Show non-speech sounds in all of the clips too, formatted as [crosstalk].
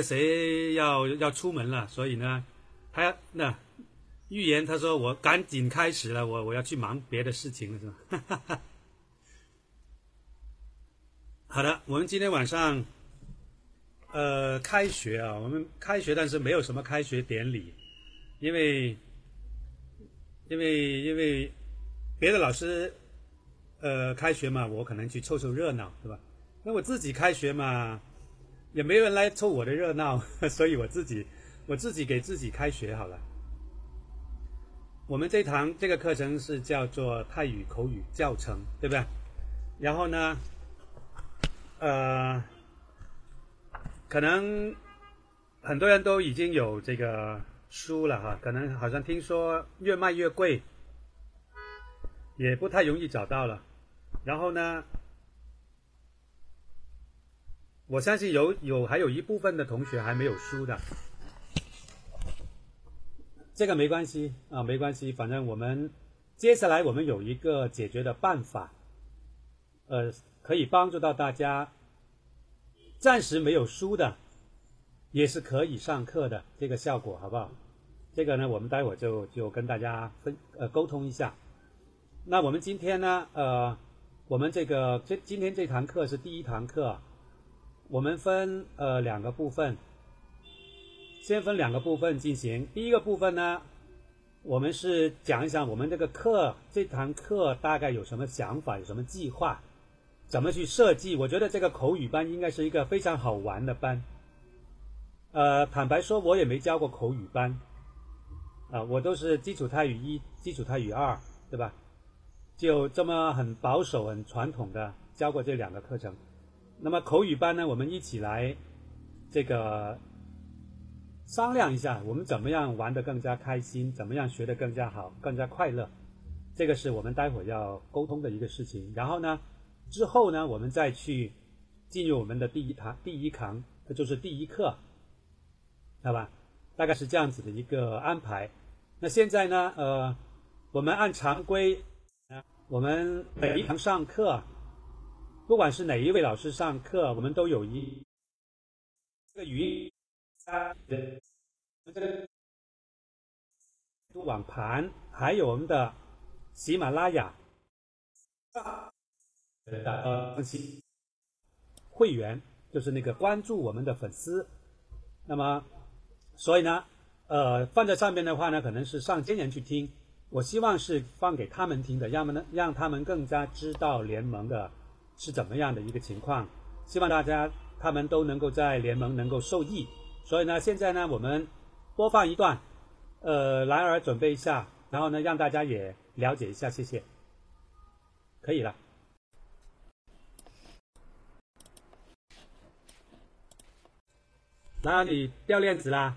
谁要要出门了，所以呢，他那预言他说我赶紧开始了，我我要去忙别的事情了，是吧？[laughs] 好的，我们今天晚上呃开学啊，我们开学，但是没有什么开学典礼，因为因为因为别的老师呃开学嘛，我可能去凑凑热闹，对吧？那我自己开学嘛。也没人来凑我的热闹，[laughs] 所以我自己我自己给自己开学好了。我们这堂这个课程是叫做泰语口语教程，对不对？然后呢，呃，可能很多人都已经有这个书了哈，可能好像听说越卖越贵，也不太容易找到了。然后呢？我相信有有还有一部分的同学还没有书的，这个没关系啊，没关系，反正我们接下来我们有一个解决的办法，呃，可以帮助到大家。暂时没有书的，也是可以上课的，这个效果好不好？这个呢，我们待会就就跟大家分呃沟通一下。那我们今天呢，呃，我们这个这今天这堂课是第一堂课。我们分呃两个部分，先分两个部分进行。第一个部分呢，我们是讲一讲我们这个课这堂课大概有什么想法，有什么计划，怎么去设计。我觉得这个口语班应该是一个非常好玩的班。呃，坦白说，我也没教过口语班，啊，我都是基础泰语一、基础泰语二，对吧？就这么很保守、很传统的教过这两个课程。那么口语班呢，我们一起来这个商量一下，我们怎么样玩得更加开心，怎么样学得更加好，更加快乐，这个是我们待会儿要沟通的一个事情。然后呢，之后呢，我们再去进入我们的第一堂第一堂，这就是第一课，好吧？大概是这样子的一个安排。那现在呢，呃，我们按常规，我们每一堂上课。不管是哪一位老师上课，我们都有一这个语音啊，这个网盘，还有我们的喜马拉雅呃会员，就是那个关注我们的粉丝。那么，所以呢，呃，放在上面的话呢，可能是上千人去听。我希望是放给他们听的，要么呢，让他们更加知道联盟的。是怎么样的一个情况？希望大家他们都能够在联盟能够受益。所以呢，现在呢，我们播放一段，呃，兰儿准备一下，然后呢，让大家也了解一下，谢谢。可以了。那你掉链子啦？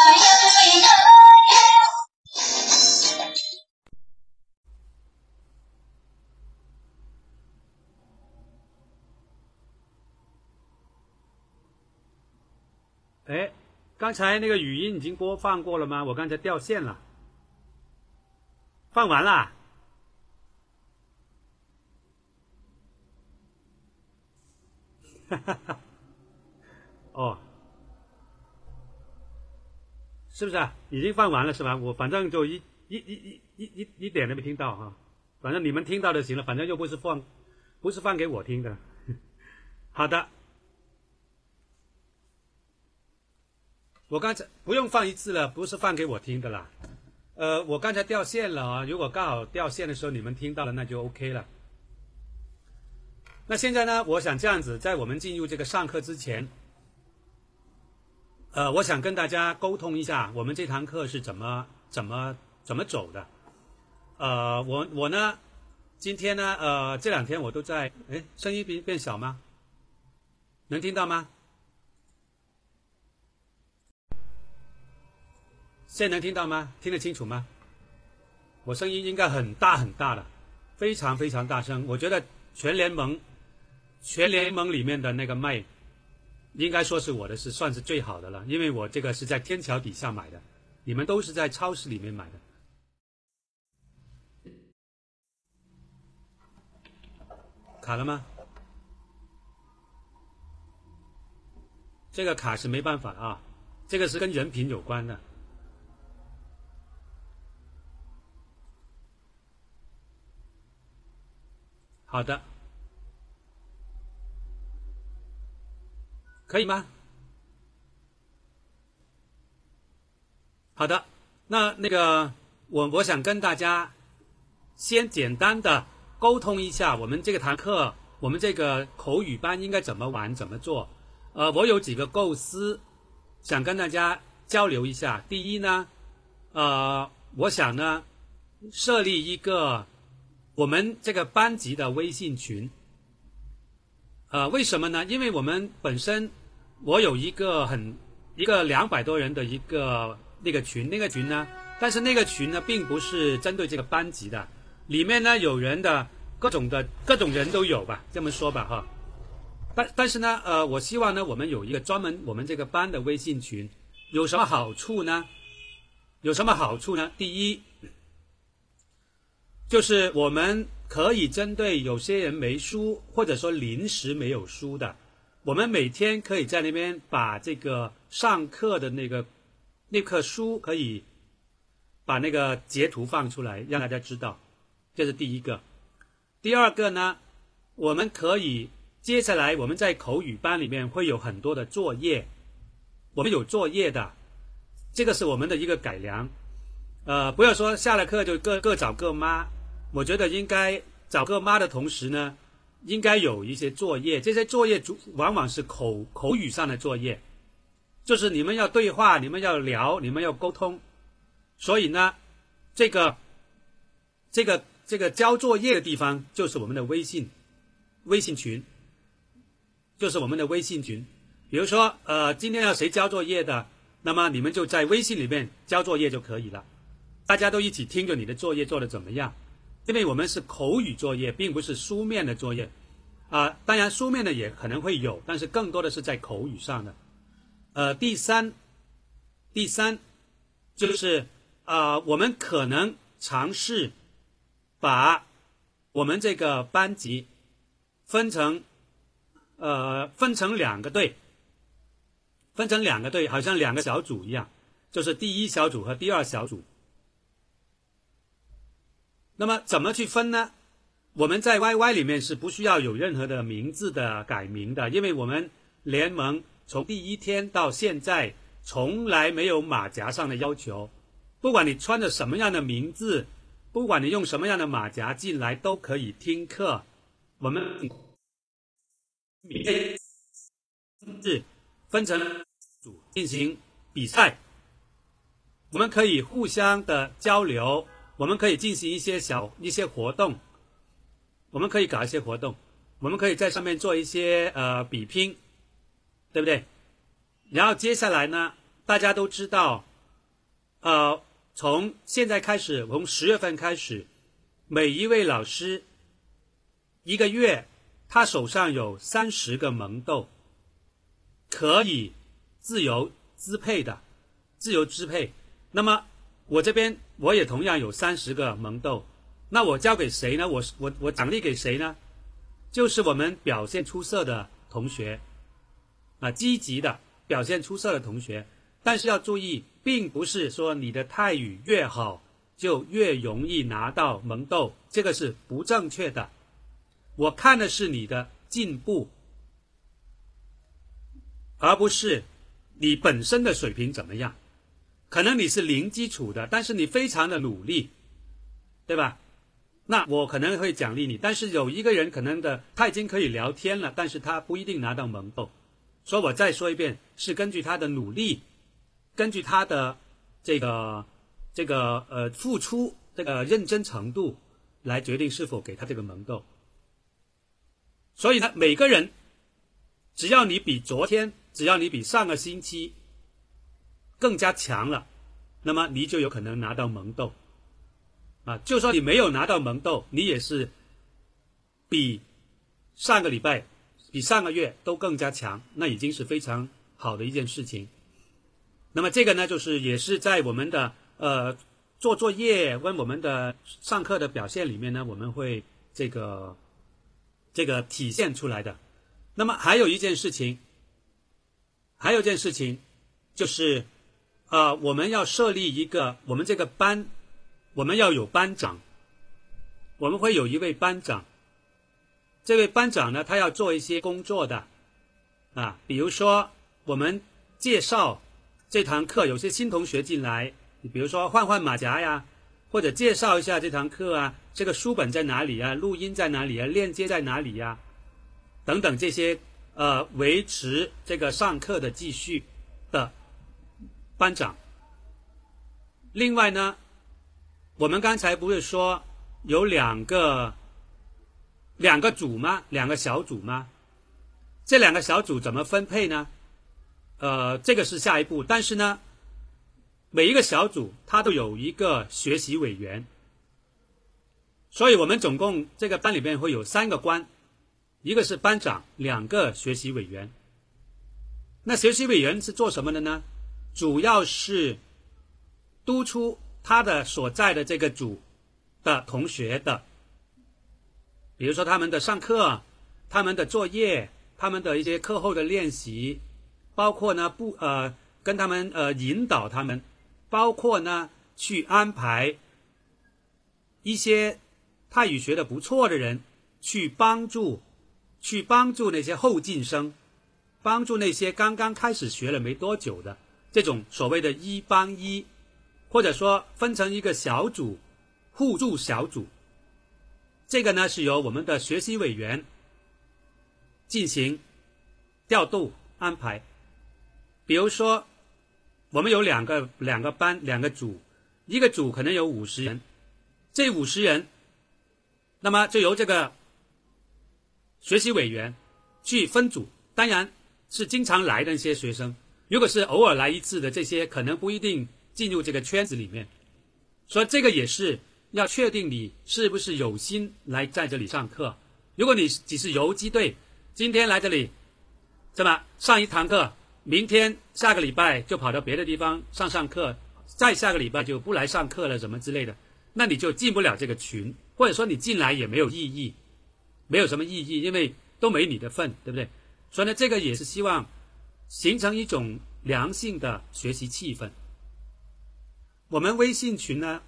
刚才那个语音已经播放过了吗？我刚才掉线了，放完了。哈哈哈，哦，是不是啊？已经放完了是吧？我反正就一一一一一一一点都没听到哈，反正你们听到就行了，反正又不是放，不是放给我听的。[laughs] 好的，我刚才不用放一次了，不是放给我听的啦。呃，我刚才掉线了啊，如果刚好掉线的时候你们听到了，那就 OK 了。那现在呢？我想这样子，在我们进入这个上课之前，呃，我想跟大家沟通一下，我们这堂课是怎么怎么怎么走的。呃，我我呢，今天呢，呃，这两天我都在，哎，声音变变小吗？能听到吗？现在能听到吗？听得清楚吗？我声音应该很大很大的，非常非常大声。我觉得全联盟。全联盟里面的那个麦，应该说是我的是算是最好的了，因为我这个是在天桥底下买的，你们都是在超市里面买的。卡了吗？这个卡是没办法啊，这个是跟人品有关的。好的。可以吗？好的，那那个我我想跟大家先简单的沟通一下，我们这个堂课，我们这个口语班应该怎么玩，怎么做？呃，我有几个构思，想跟大家交流一下。第一呢，呃，我想呢设立一个我们这个班级的微信群。呃，为什么呢？因为我们本身。我有一个很一个两百多人的一个那个群，那个群呢，但是那个群呢，并不是针对这个班级的，里面呢有人的各种的各种人都有吧，这么说吧哈。但但是呢，呃，我希望呢，我们有一个专门我们这个班的微信群，有什么好处呢？有什么好处呢？第一，就是我们可以针对有些人没书，或者说临时没有书的。我们每天可以在那边把这个上课的那个那课书可以把那个截图放出来，让大家知道，这是第一个。第二个呢，我们可以接下来我们在口语班里面会有很多的作业，我们有作业的，这个是我们的一个改良。呃，不要说下了课就各各找各妈，我觉得应该找个妈的同时呢。应该有一些作业，这些作业主往往是口口语上的作业，就是你们要对话，你们要聊，你们要沟通。所以呢，这个这个这个交作业的地方就是我们的微信微信群，就是我们的微信群。比如说，呃，今天要谁交作业的，那么你们就在微信里面交作业就可以了，大家都一起听着你的作业做的怎么样。因为我们是口语作业，并不是书面的作业，啊，当然书面的也可能会有，但是更多的是在口语上的。呃，第三，第三，就是啊，我们可能尝试把我们这个班级分成呃分成两个队，分成两个队，好像两个小组一样，就是第一小组和第二小组。那么怎么去分呢？我们在 YY 里面是不需要有任何的名字的改名的，因为我们联盟从第一天到现在从来没有马甲上的要求，不管你穿着什么样的名字，不管你用什么样的马甲进来都可以听课。我们是分成组进行比赛，我们可以互相的交流。我们可以进行一些小一些活动，我们可以搞一些活动，我们可以在上面做一些呃比拼，对不对？然后接下来呢，大家都知道，呃，从现在开始，从十月份开始，每一位老师一个月他手上有三十个萌豆，可以自由支配的，自由支配。那么我这边我也同样有三十个萌豆，那我交给谁呢？我我我奖励给谁呢？就是我们表现出色的同学，啊，积极的表现出色的同学。但是要注意，并不是说你的泰语越好就越容易拿到萌豆，这个是不正确的。我看的是你的进步，而不是你本身的水平怎么样。可能你是零基础的，但是你非常的努力，对吧？那我可能会奖励你。但是有一个人可能的他已经可以聊天了，但是他不一定拿到萌豆。所以我再说一遍，是根据他的努力。根据他的这个这个呃付出这个认真程度来决定是否给他这个萌豆。所以呢，每个人只要你比昨天，只要你比上个星期更加强了，那么你就有可能拿到萌豆。啊，就算你没有拿到萌豆，你也是比上个礼拜、比上个月都更加强，那已经是非常好的一件事情。那么这个呢，就是也是在我们的呃做作业问我们的上课的表现里面呢，我们会这个这个体现出来的。那么还有一件事情，还有一件事情就是啊，我们要设立一个我们这个班，我们要有班长，我们会有一位班长。这位班长呢，他要做一些工作的啊，比如说我们介绍。这堂课有些新同学进来，你比如说换换马甲呀，或者介绍一下这堂课啊，这个书本在哪里啊，录音在哪里啊，链接在哪里呀，等等这些呃维持这个上课的继续的班长。另外呢，我们刚才不是说有两个两个组吗？两个小组吗？这两个小组怎么分配呢？呃，这个是下一步，但是呢，每一个小组它都有一个学习委员，所以我们总共这个班里面会有三个官，一个是班长，两个学习委员。那学习委员是做什么的呢？主要是督促他的所在的这个组的同学的，比如说他们的上课、他们的作业、他们的一些课后的练习。包括呢，不呃，跟他们呃引导他们，包括呢去安排一些泰语学的不错的人去帮助，去帮助那些后进生，帮助那些刚刚开始学了没多久的这种所谓的一帮一，或者说分成一个小组互助小组，这个呢是由我们的学习委员进行调度安排。比如说，我们有两个两个班两个组，一个组可能有五十人，这五十人，那么就由这个学习委员去分组，当然是经常来的那些学生，如果是偶尔来一次的这些，可能不一定进入这个圈子里面，所以这个也是要确定你是不是有心来在这里上课。如果你只是游击队，今天来这里，是吧？上一堂课。明天下个礼拜就跑到别的地方上上课，再下个礼拜就不来上课了，什么之类的，那你就进不了这个群，或者说你进来也没有意义，没有什么意义，因为都没你的份，对不对？所以呢，这个也是希望形成一种良性的学习气氛。我们微信群呢，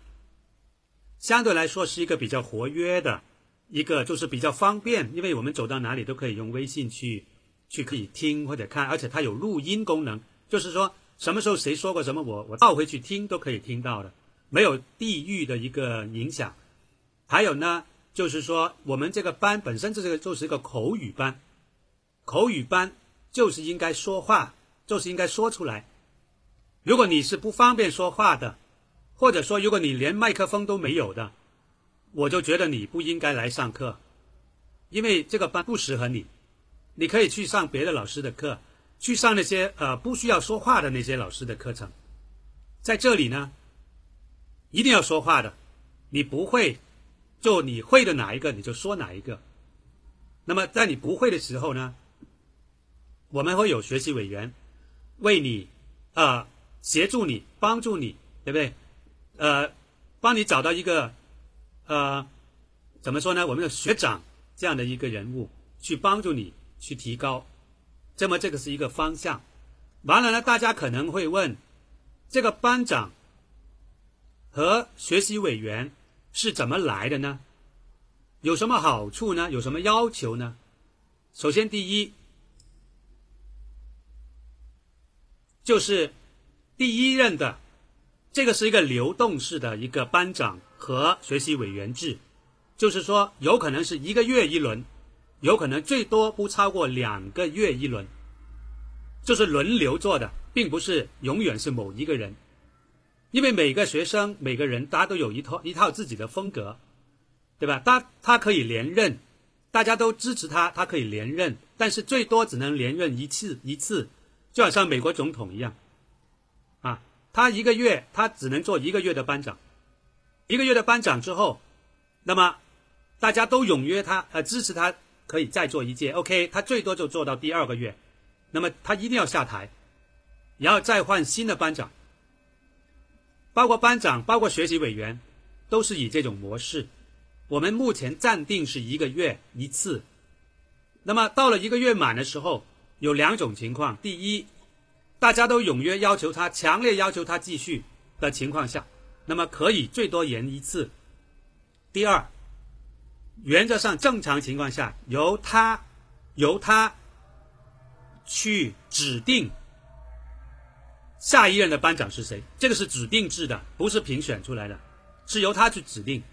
相对来说是一个比较活跃的，一个就是比较方便，因为我们走到哪里都可以用微信去。去可以听或者看，而且它有录音功能，就是说什么时候谁说过什么，我我倒回去听都可以听到的，没有地域的一个影响。还有呢，就是说我们这个班本身这个就是一个口语班，口语班就是应该说话，就是应该说出来。如果你是不方便说话的，或者说如果你连麦克风都没有的，我就觉得你不应该来上课，因为这个班不适合你。你可以去上别的老师的课，去上那些呃不需要说话的那些老师的课程。在这里呢，一定要说话的。你不会，就你会的哪一个你就说哪一个。那么在你不会的时候呢，我们会有学习委员为你呃协助你、帮助你，对不对？呃，帮你找到一个呃怎么说呢？我们的学长这样的一个人物，去帮助你去提高。这么这个是一个方向。完了呢，大家可能会问，这个班长和学习委员是怎么来的呢？有什么好处呢？有什么要求呢？首先，第一就是第一任的这个是一个流动式的一个班长和学习委员制，就是说有可能是一个月一轮，有可能最多不超过两个月一轮。就是轮流做的，并不是永远是某一个人，因为每个学生、每个人，大家都有一套一套自己的风格，对吧？他他可以连任，大家都支持他，他可以连任，但是最多只能连任一次一次，就好像美国总统一样，啊，他一个月他只能做一个月的班长，一个月的班长之后，那么大家都踊跃他，呃，支持他可以再做一届，OK，他最多就做到第二个月。那么他一定要下台，然后再换新的班长，包括班长，包括学习委员，都是以这种模式。我们目前暂定是一个月一次。那么到了一个月满的时候，有两种情况：第一，大家都踊跃要求他，强烈要求他继续的情况下，那么可以最多延一次；第二，原则上正常情况下，由他，由他。去指定下一任的班长是谁？这个是指定制的，不是评选出来的，是由他去指定。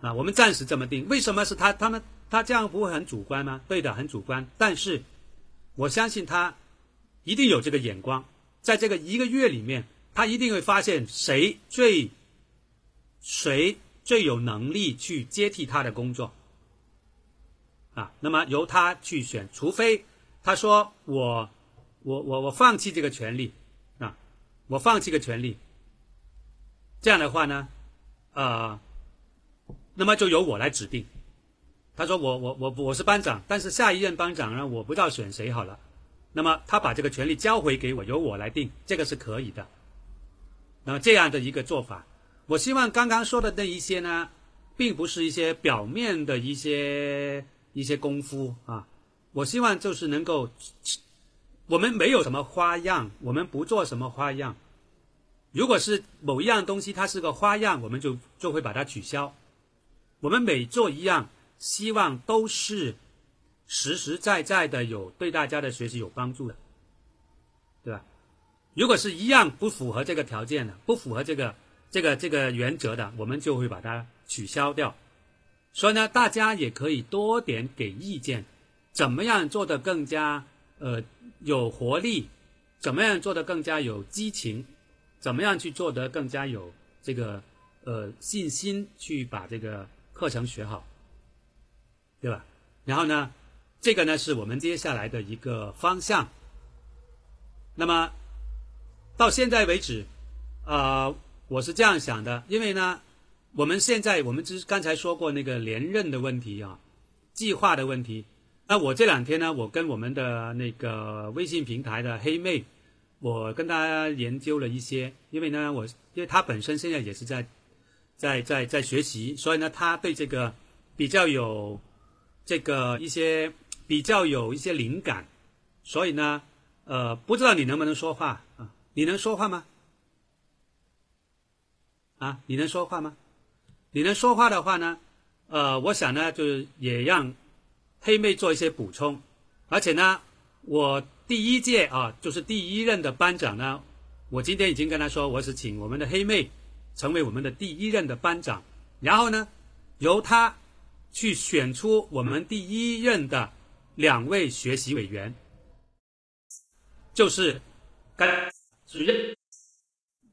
啊，我们暂时这么定。为什么是他？他们他这样不会很主观吗？对的，很主观。但是我相信他一定有这个眼光，在这个一个月里面，他一定会发现谁最谁最有能力去接替他的工作。啊，那么由他去选，除非。他说：“我，我，我，我放弃这个权利，啊，我放弃个权利。这样的话呢，呃，那么就由我来指定。他说：我，我，我，我是班长，但是下一任班长呢，我不知道选谁好了。那么他把这个权利交回给我，由我来定，这个是可以的。那这样的一个做法，我希望刚刚说的那一些呢，并不是一些表面的一些一些功夫啊。”我希望就是能够，我们没有什么花样，我们不做什么花样。如果是某一样东西它是个花样，我们就就会把它取消。我们每做一样，希望都是实实在在的有对大家的学习有帮助的，对吧？如果是一样不符合这个条件的，不符合这个这个这个原则的，我们就会把它取消掉。所以呢，大家也可以多点给意见。怎么样做的更加呃有活力？怎么样做的更加有激情？怎么样去做得更加有这个呃信心去把这个课程学好，对吧？然后呢，这个呢是我们接下来的一个方向。那么到现在为止，呃，我是这样想的，因为呢，我们现在我们只刚才说过那个连任的问题啊，计划的问题。那我这两天呢，我跟我们的那个微信平台的黑妹，我跟她研究了一些，因为呢，我因为她本身现在也是在，在在在学习，所以呢，她对这个比较有这个一些比较有一些灵感，所以呢，呃，不知道你能不能说话啊？你能说话吗？啊，你能说话吗？你能说话的话呢，呃，我想呢，就是也让。黑妹做一些补充，而且呢，我第一届啊，就是第一任的班长呢，我今天已经跟他说，我是请我们的黑妹成为我们的第一任的班长，然后呢，由他去选出我们第一任的两位学习委员，就是该主任，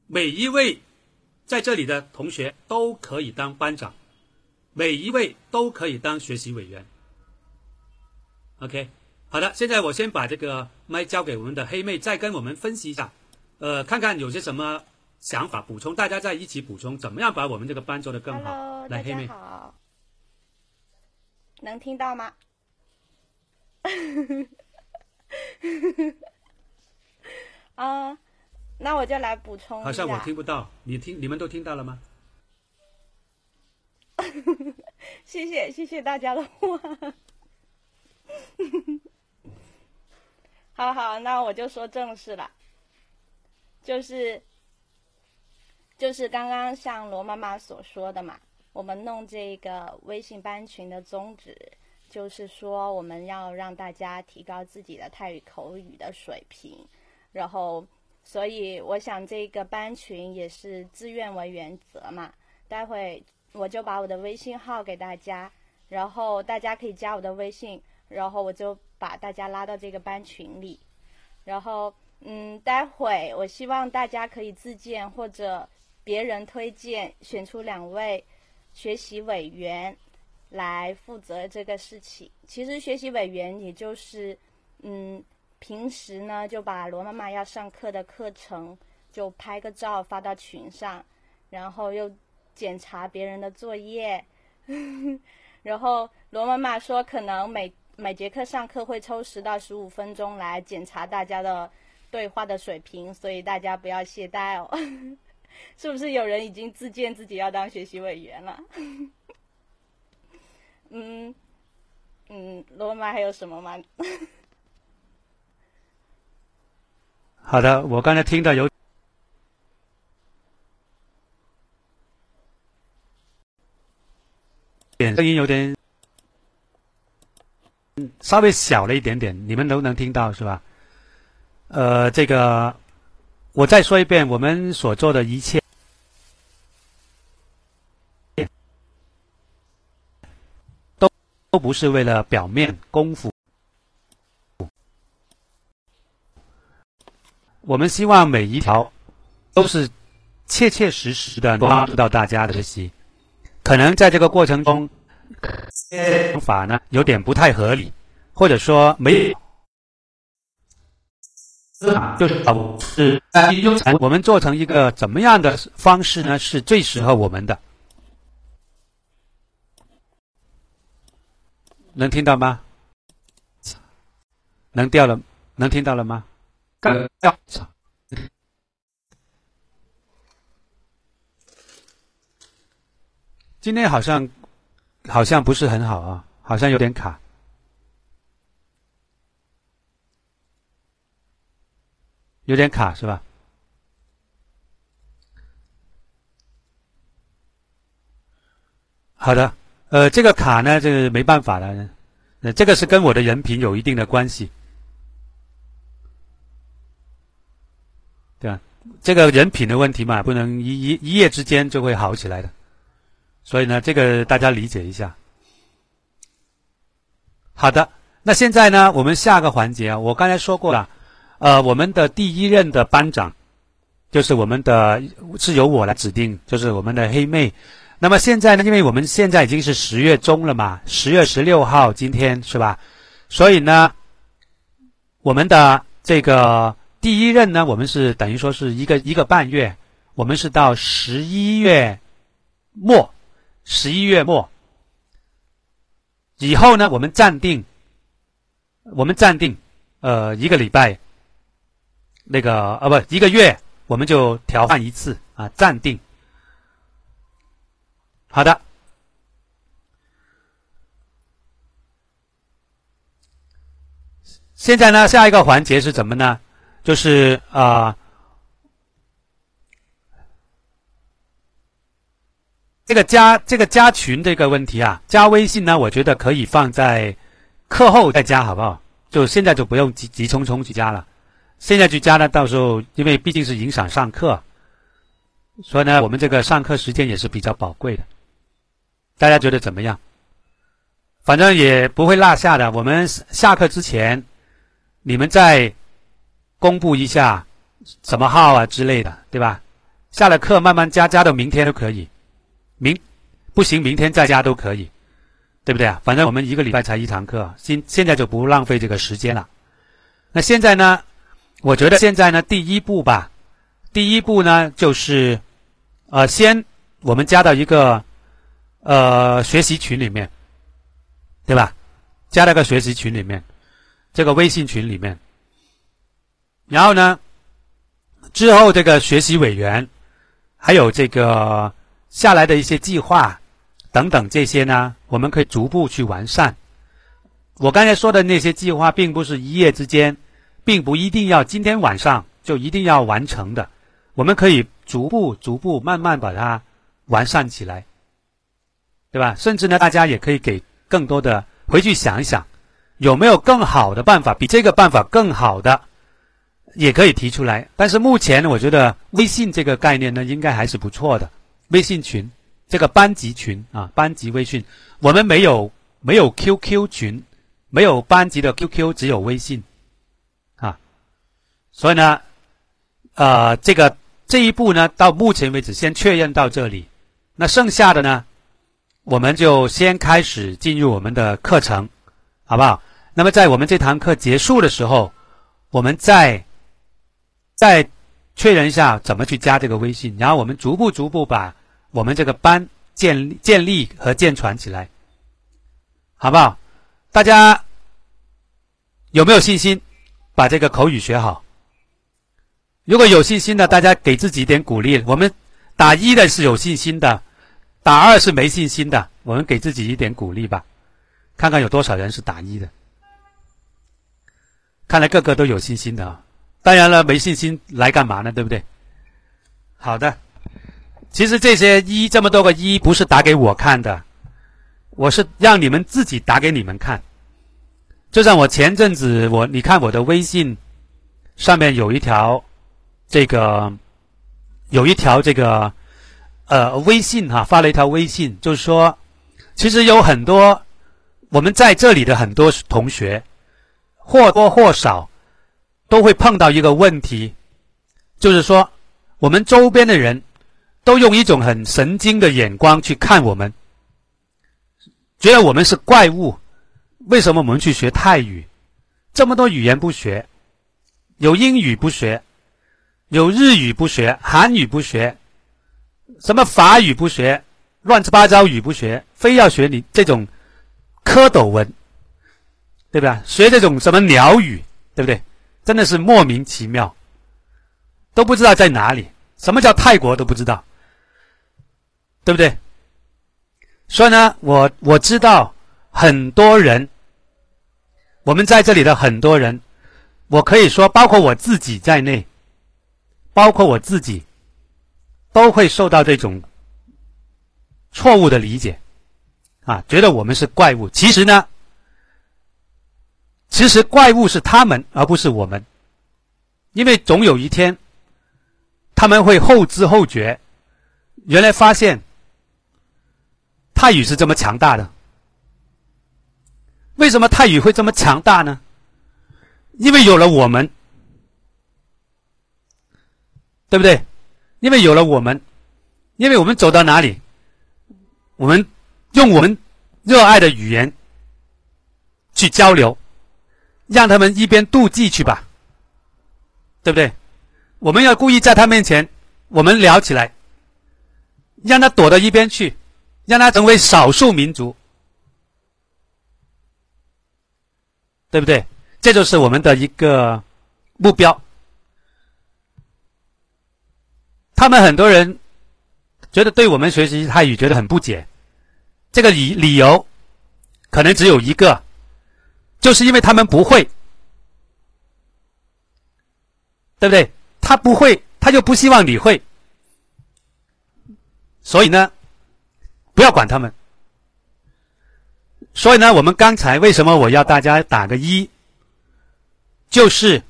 每一位在这里的同学都可以当班长，每一位都可以当学习委员。OK，好的，现在我先把这个麦交给我们的黑妹，再跟我们分析一下，呃，看看有些什么想法补充，大家再一起补充，怎么样把我们这个班做得更好？来，黑妹，好，能听到吗？[laughs] 啊，那我就来补充。好像我听不到，你听，你们都听到了吗？[laughs] 谢谢谢谢大家的话。[laughs] 好好，那我就说正事了，就是就是刚刚像罗妈妈所说的嘛，我们弄这个微信班群的宗旨，就是说我们要让大家提高自己的泰语口语的水平，然后所以我想这个班群也是自愿为原则嘛，待会我就把我的微信号给大家，然后大家可以加我的微信。然后我就把大家拉到这个班群里，然后嗯，待会我希望大家可以自荐或者别人推荐，选出两位学习委员来负责这个事情。其实学习委员也就是嗯，平时呢就把罗妈妈要上课的课程就拍个照发到群上，然后又检查别人的作业，[laughs] 然后罗妈妈说可能每。每节课上课会抽十到十五分钟来检查大家的对话的水平，所以大家不要懈怠哦。[laughs] 是不是有人已经自荐自己要当学习委员了？[laughs] 嗯嗯，罗马还有什么吗？[laughs] 好的，我刚才听到有点声音，有点。稍微小了一点点，你们都能听到是吧？呃，这个我再说一遍，我们所做的一切都都不是为了表面功夫，我们希望每一条都是切切实实的帮助到大家的学习。可能在这个过程中。方法呢有点不太合理，或者说没，就是是我们做成一个怎么样的方式呢？是最适合我们的，能听到吗？能掉了？能听到了吗？掉！今天好像。好像不是很好啊，好像有点卡，有点卡是吧？好的，呃，这个卡呢，这个没办法了，呃，这个是跟我的人品有一定的关系，对吧？这个人品的问题嘛，不能一一一夜之间就会好起来的。所以呢，这个大家理解一下。好的，那现在呢，我们下个环节啊，我刚才说过了，呃，我们的第一任的班长就是我们的，是由我来指定，就是我们的黑妹。那么现在呢，因为我们现在已经是十月中了嘛，十月十六号今天是吧？所以呢，我们的这个第一任呢，我们是等于说是一个一个半月，我们是到十一月末。十一月末以后呢，我们暂定，我们暂定，呃，一个礼拜，那个啊不，一个月，我们就调换一次啊，暂定。好的，现在呢，下一个环节是什么呢？就是啊。这个加这个加群这个问题啊，加微信呢，我觉得可以放在课后再加，好不好？就现在就不用急急匆匆去加了。现在去加呢，到时候因为毕竟是影响上课，所以呢，我们这个上课时间也是比较宝贵的。大家觉得怎么样？反正也不会落下的。我们下课之前，你们再公布一下什么号啊之类的，对吧？下了课慢慢加，加到明天都可以。明不行，明天再加都可以，对不对啊？反正我们一个礼拜才一堂课，现现在就不浪费这个时间了。那现在呢？我觉得现在呢，第一步吧，第一步呢就是，呃，先我们加到一个呃学习群里面，对吧？加到个学习群里面，这个微信群里面，然后呢，之后这个学习委员，还有这个下来的一些计划等等这些呢，我们可以逐步去完善。我刚才说的那些计划，并不是一夜之间，并不一定要今天晚上就一定要完成的，我们可以逐步、逐步、慢慢把它完善起来，对吧？甚至呢，大家也可以给更多的回去想一想，有没有更好的办法，比这个办法更好的，也可以提出来。但是目前我觉得微信这个概念呢，应该还是不错的。微信群，这个班级群啊，班级微信，我们没有没有 QQ 群。没有班级的 QQ，只有微信，所以呢，呃，这个这一步呢，到目前为止先确认到这里，那剩下的呢，我们就先开始进入我们的课程，好不好？那么在我们这堂课结束的时候，我们再再确认一下怎么去加这个微信，然后我们逐步逐步把我们这个班建建立和建传起来，好不好？大家有没有信心把这个口语学好？如果有信心的，大家给自己一点鼓励。我们打一的是有信心的，打二是没信心的。我们给自己一点鼓励吧，看看有多少人是打一的。看来个个都有信心的啊！当然了，没信心来干嘛呢？对不对？好的，其实这些一这么多个一，不是打给我看的。我是让你们自己打给你们看，就像我前阵子我你看我的微信上面有一条这个有一条这个呃微信哈发了一条微信，就是说其实有很多我们在这里的很多同学或多或少都会碰到一个问题，就是说我们周边的人都用一种很神经的眼光去看我们。觉得我们是怪物，为什么我们去学泰语？这么多语言不学，有英语不学，有日语不学，韩语不学，什么法语不学，乱七八糟语不学，非要学你这种蝌蚪文，对吧？学这种什么鸟语，对不对？真的是莫名其妙，都不知道在哪里，什么叫泰国都不知道，对不对？所以呢，我我知道很多人，我们在这里的很多人，我可以说，包括我自己在内，包括我自己，都会受到这种错误的理解，啊，觉得我们是怪物。其实呢，其实怪物是他们，而不是我们，因为总有一天，他们会后知后觉，原来发现。泰语是这么强大的，为什么泰语会这么强大呢？因为有了我们，对不对？因为有了我们，因为我们走到哪里，我们用我们热爱的语言去交流，让他们一边妒忌去吧，对不对？我们要故意在他面前，我们聊起来，让他躲到一边去。让他成为少数民族，对不对？这就是我们的一个目标。他们很多人觉得对我们学习泰语觉得很不解，这个理理由可能只有一个，就是因为他们不会，对不对？他不会，他就不希望你会，所以呢？不要管他们。所以呢，我们刚才为什么我要大家打个一，就是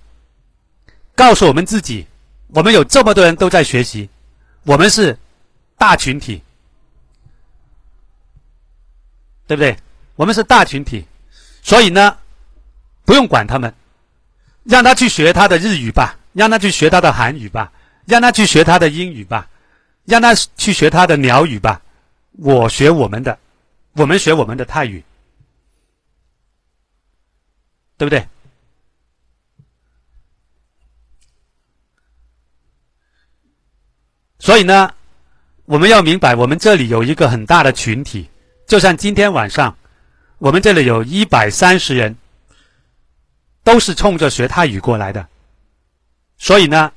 告诉我们自己，我们有这么多人都在学习，我们是大群体，对不对？我们是大群体，所以呢，不用管他们，让他去学他的日语吧，让他去学他的韩语吧，让他去学他的英语吧，让他去学他的鸟语吧。我学我们的，我们学我们的泰语，对不对？所以呢，我们要明白，我们这里有一个很大的群体，就像今天晚上，我们这里有一百三十人，都是冲着学泰语过来的。所以呢，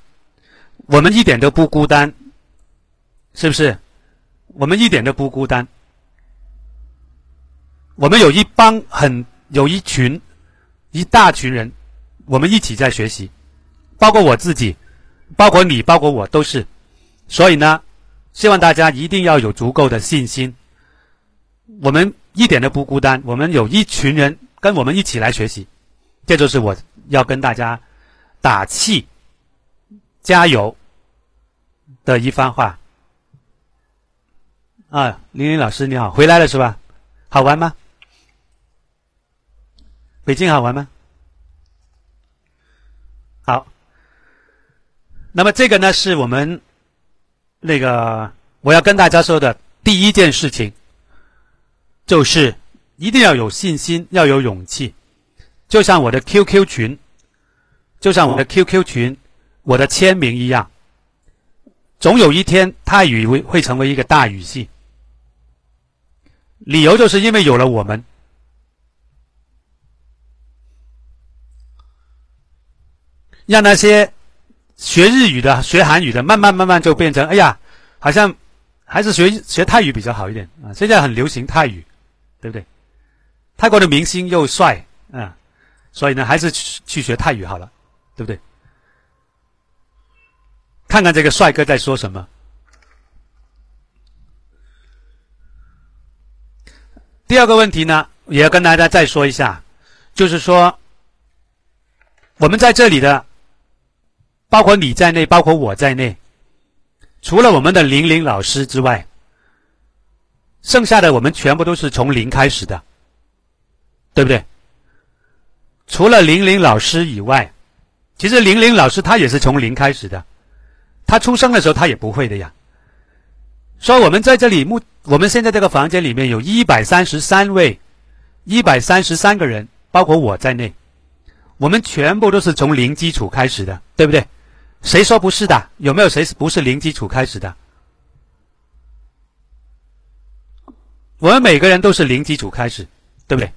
我们一点都不孤单，是不是？我们一点都不孤单。我们有一帮很有一群一大群人，我们一起在学习，包括我自己，包括你，包括我都是。所以呢，希望大家一定要有足够的信心。我们一点都不孤单，我们有一群人跟我们一起来学习，这就是我要跟大家打气、加油的一番话。啊，林林老师你好，回来了是吧？好玩吗？北京好玩吗？好，那么这个呢，是我们那个我要跟大家说的第一件事情，就是一定要有信心，要有勇气。就像我的 QQ 群，就像我的 QQ 群，我的签名一样，总有一天泰语会会成为一个大语系。理由就是因为有了我们，让那些学日语的、学韩语的，慢慢慢慢就变成哎呀，好像还是学学泰语比较好一点啊！现在很流行泰语，对不对？泰国的明星又帅啊，所以呢，还是去去学泰语好了，对不对？看看这个帅哥在说什么。第二个问题呢，也要跟大家再说一下，就是说，我们在这里的，包括你在内，包括我在内，除了我们的玲玲老师之外，剩下的我们全部都是从零开始的，对不对？除了玲玲老师以外，其实玲玲老师她也是从零开始的，她出生的时候她也不会的呀。所以我们在这里目。我们现在这个房间里面有一百三十三位，一百三十三个人，包括我在内，我们全部都是从零基础开始的，对不对？谁说不是的？有没有谁是不是零基础开始的？我们每个人都是零基础开始，对不对？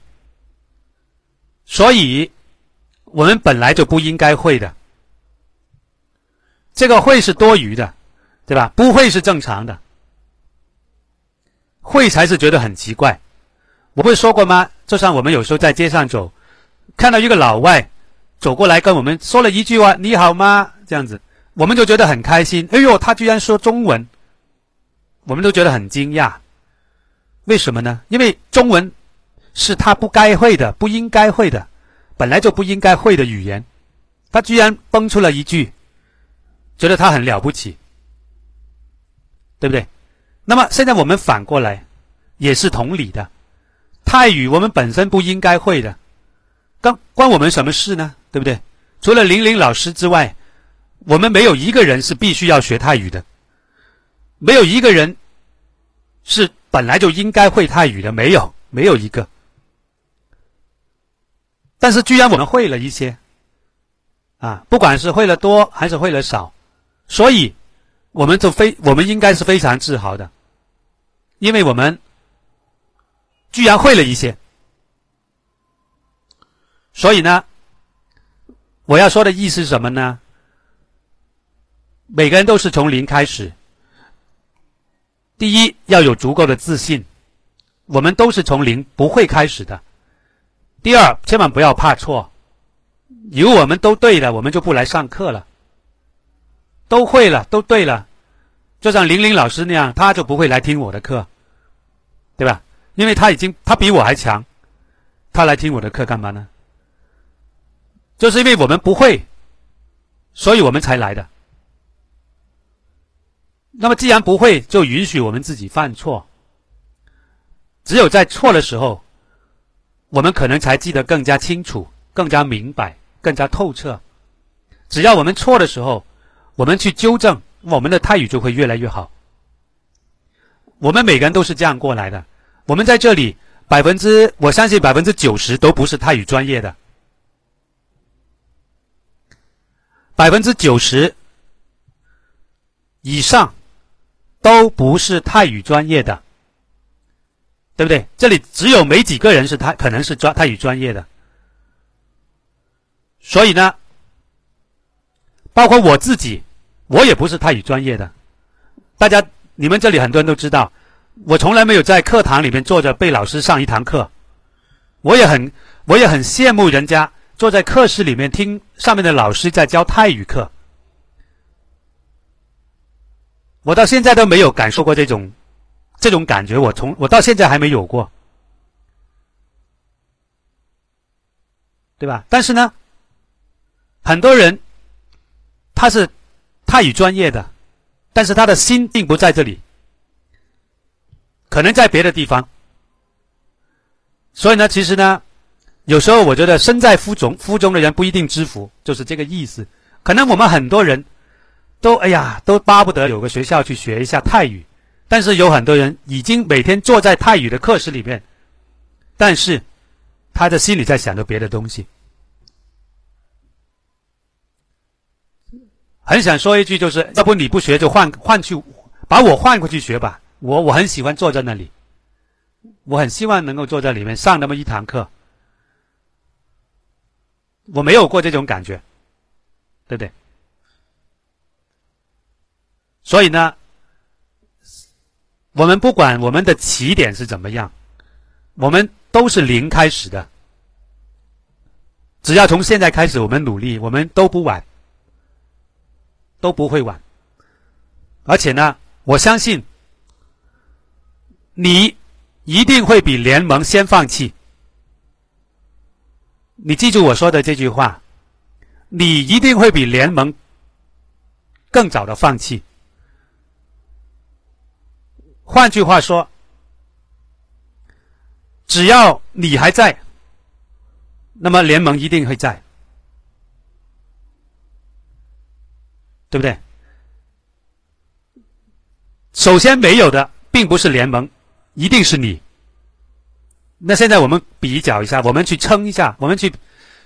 所以，我们本来就不应该会的，这个会是多余的，对吧？不会是正常的。会才是觉得很奇怪，我不是说过吗？就像我们有时候在街上走，看到一个老外走过来跟我们说了一句话“你好吗”这样子，我们就觉得很开心。哎呦，他居然说中文，我们都觉得很惊讶。为什么呢？因为中文是他不该会的、不应该会的，本来就不应该会的语言，他居然蹦出了一句，觉得他很了不起，对不对？那么现在我们反过来，也是同理的。泰语我们本身不应该会的，关关我们什么事呢？对不对？除了玲玲老师之外，我们没有一个人是必须要学泰语的，没有一个人是本来就应该会泰语的，没有，没有一个。但是居然我们会了一些，啊，不管是会了多还是会了少，所以。我们就非我们应该是非常自豪的，因为我们居然会了一些，所以呢，我要说的意思是什么呢？每个人都是从零开始。第一，要有足够的自信，我们都是从零不会开始的。第二，千万不要怕错，以为我们都对了，我们就不来上课了。都会了，都对了，就像玲玲老师那样，他就不会来听我的课，对吧？因为他已经他比我还强，他来听我的课干嘛呢？就是因为我们不会，所以我们才来的。那么既然不会，就允许我们自己犯错。只有在错的时候，我们可能才记得更加清楚、更加明白、更加透彻。只要我们错的时候，我们去纠正，我们的泰语就会越来越好。我们每个人都是这样过来的。我们在这里，百分之我相信百分之九十都不是泰语专业的，百分之九十以上都不是泰语专业的，对不对？这里只有没几个人是泰，可能是专泰语专业的。所以呢？包括我自己，我也不是泰语专业的，大家你们这里很多人都知道，我从来没有在课堂里面坐着被老师上一堂课，我也很我也很羡慕人家坐在课室里面听上面的老师在教泰语课，我到现在都没有感受过这种这种感觉，我从我到现在还没有过，对吧？但是呢，很多人他是。泰语专业的，但是他的心并不在这里，可能在别的地方。所以呢，其实呢，有时候我觉得身在福中，福中的人不一定知福，就是这个意思。可能我们很多人都哎呀，都巴不得有个学校去学一下泰语，但是有很多人已经每天坐在泰语的课室里面，但是他的心里在想着别的东西。很想说一句，就是要不你不学就换换去，把我换过去学吧。我我很喜欢坐在那里，我很希望能够坐在里面上那么一堂课。我没有过这种感觉，对不对？所以呢，我们不管我们的起点是怎么样，我们都是零开始的。只要从现在开始，我们努力，我们都不晚。都不会晚，而且呢，我相信你一定会比联盟先放弃。你记住我说的这句话，你一定会比联盟更早的放弃。换句话说，只要你还在，那么联盟一定会在。对不对？首先没有的，并不是联盟，一定是你。那现在我们比较一下，我们去称一下，我们去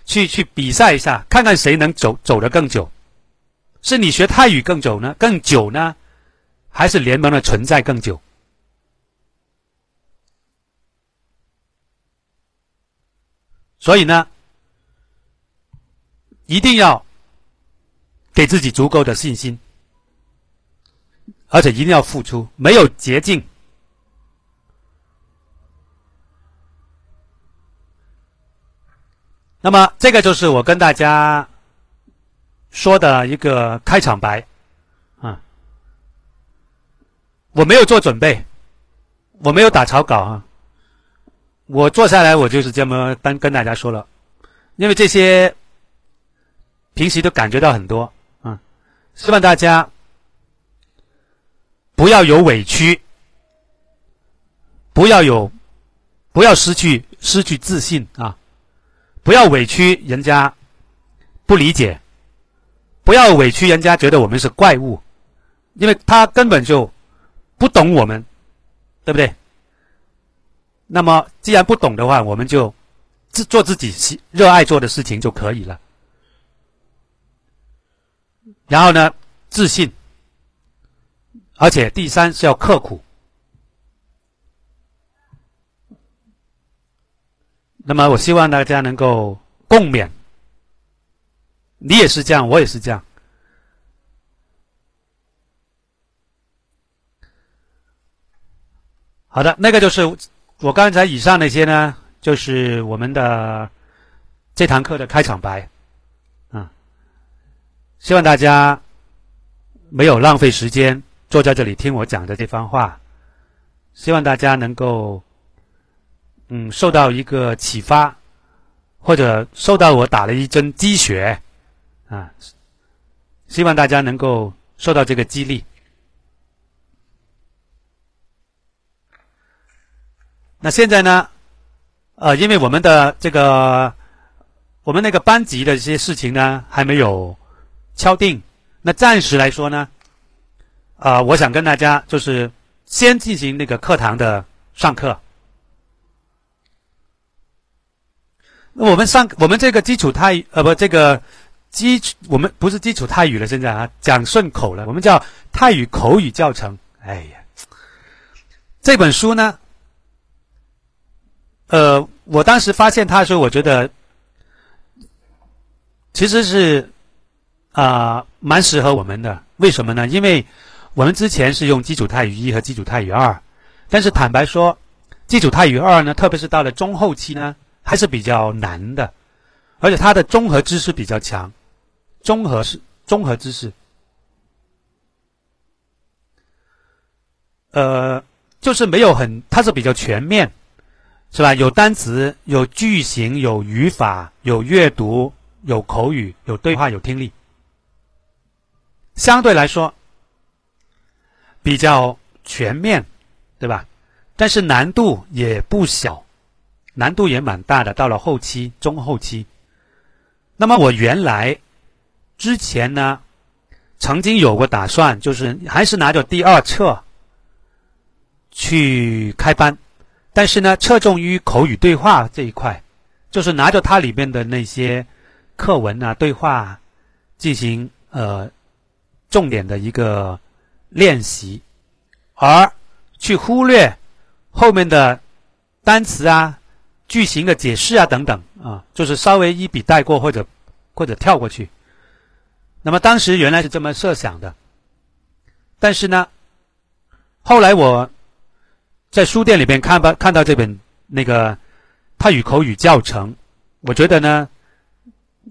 去去比赛一下，看看谁能走走得更久。是你学泰语更久呢？更久呢？还是联盟的存在更久？所以呢，一定要。给自己足够的信心，而且一定要付出，没有捷径。那么，这个就是我跟大家说的一个开场白啊。我没有做准备，我没有打草稿啊。我坐下来，我就是这么跟跟大家说了，因为这些平时都感觉到很多啊。希望大家不要有委屈，不要有，不要失去失去自信啊！不要委屈人家不理解，不要委屈人家觉得我们是怪物，因为他根本就不懂我们，对不对？那么既然不懂的话，我们就自做自己喜热爱做的事情就可以了。然后呢，自信，而且第三是要刻苦。那么，我希望大家能够共勉。你也是这样，我也是这样。好的，那个就是我刚才以上那些呢，就是我们的这堂课的开场白。啊希望大家没有浪费时间坐在这里听我讲的这番话。希望大家能够，嗯，受到一个启发，或者受到我打了一针鸡血，啊，希望大家能够受到这个激励。那现在呢，呃，因为我们的这个，我们那个班级的一些事情呢，还没有。敲定，那暂时来说呢，啊，我想跟大家就是先进行那个课堂的上课。那我们上我们这个基础泰呃不这个基础我们不是基础泰语了，现在啊讲顺口了，我们叫泰语口语教程。哎呀，这本书呢，呃，我当时发现它的时候，我觉得其实是。啊，蛮适合我们的，为什么呢？因为我们之前是用基础泰语一和基础泰语二，但是坦白说，基础泰语二呢，特别是到了中后期呢，还是比较难的，而且它的综合知识比较强，综合是综合知识，呃，就是没有很，它是比较全面，是吧？有单词，有句型，有语法，有阅读，有口语，有对话，有听力。相对来说比较全面，对吧？但是难度也不小，难度也蛮大的。到了后期、中后期，那么我原来之前呢，曾经有过打算，就是还是拿着第二册去开班，但是呢，侧重于口语对话这一块，就是拿着它里面的那些课文啊、对话进行呃。重点的一个练习，而去忽略后面的单词啊、句型的解释啊等等啊，就是稍微一笔带过或者或者跳过去。那么当时原来是这么设想的，但是呢，后来我在书店里边看吧看到这本那个泰语口语教程，我觉得呢，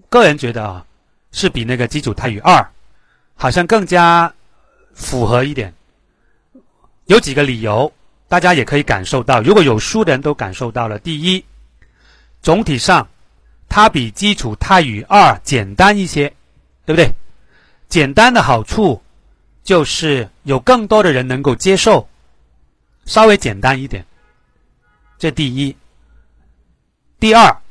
个人觉得啊，是比那个基础泰语二。好像更加符合一点，有几个理由，大家也可以感受到。如果有书的人都感受到了，第一，总体上它比基础泰语二简单一些，对不对？简单的好处就是有更多的人能够接受，稍微简单一点，这第一。第二，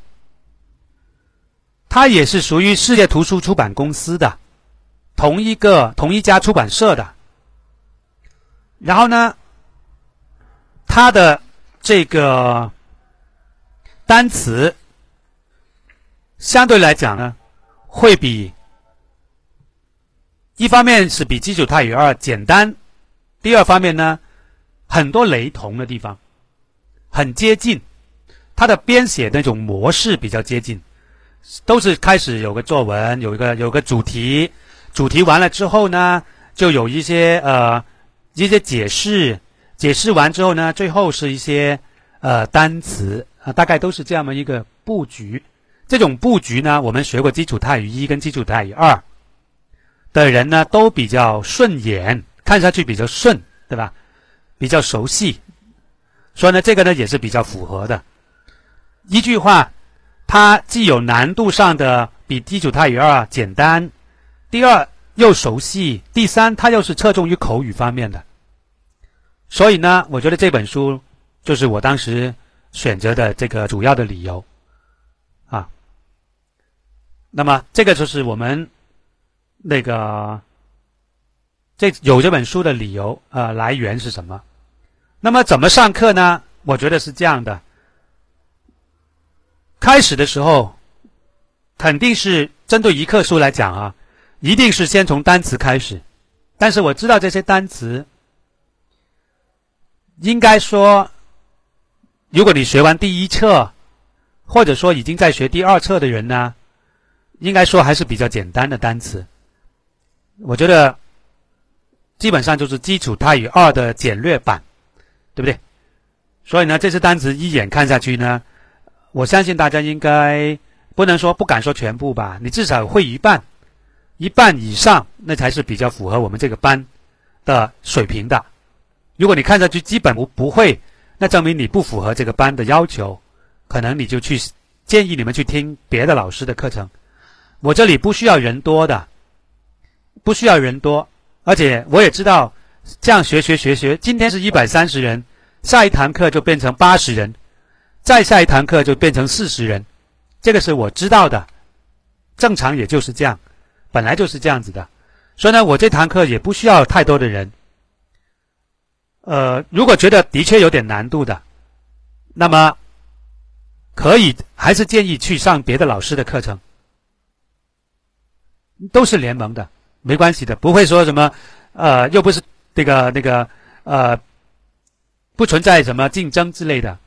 它也是属于世界图书出版公司的。同一个同一家出版社的，然后呢，它的这个单词相对来讲呢，会比一方面是比基础泰语二简单，第二方面呢，很多雷同的地方，很接近，它的编写那种模式比较接近，都是开始有个作文，有一个有个主题。主题完了之后呢，就有一些呃一些解释，解释完之后呢，最后是一些呃单词啊，大概都是这样的一个布局。这种布局呢，我们学过基础泰语一跟基础泰语二的人呢，都比较顺眼，看上去比较顺，对吧？比较熟悉，所以呢，这个呢也是比较符合的。一句话，它既有难度上的比基础泰语二简单。第二又熟悉，第三它又是侧重于口语方面的，所以呢，我觉得这本书就是我当时选择的这个主要的理由啊。那么这个就是我们那个这有这本书的理由啊来源是什么？那么怎么上课呢？我觉得是这样的，开始的时候肯定是针对一课书来讲啊。一定是先从单词开始，但是我知道这些单词，应该说，如果你学完第一册，或者说已经在学第二册的人呢，应该说还是比较简单的单词。我觉得基本上就是基础泰语二的简略版，对不对？所以呢，这些单词一眼看下去呢，我相信大家应该不能说不敢说全部吧，你至少会一半。一半以上，那才是比较符合我们这个班的水平的。如果你看上去基本不不会，那证明你不符合这个班的要求，可能你就去建议你们去听别的老师的课程。我这里不需要人多的，不需要人多，而且我也知道这样学学学学，今天是一百三十人，下一堂课就变成八十人，再下一堂课就变成四十人，这个是我知道的，正常也就是这样。本来就是这样子的，所以呢，我这堂课也不需要太多的人。呃，如果觉得的确有点难度的，那么可以还是建议去上别的老师的课程，都是联盟的，没关系的，不会说什么，呃，又不是那个那个呃，不存在什么竞争之类的。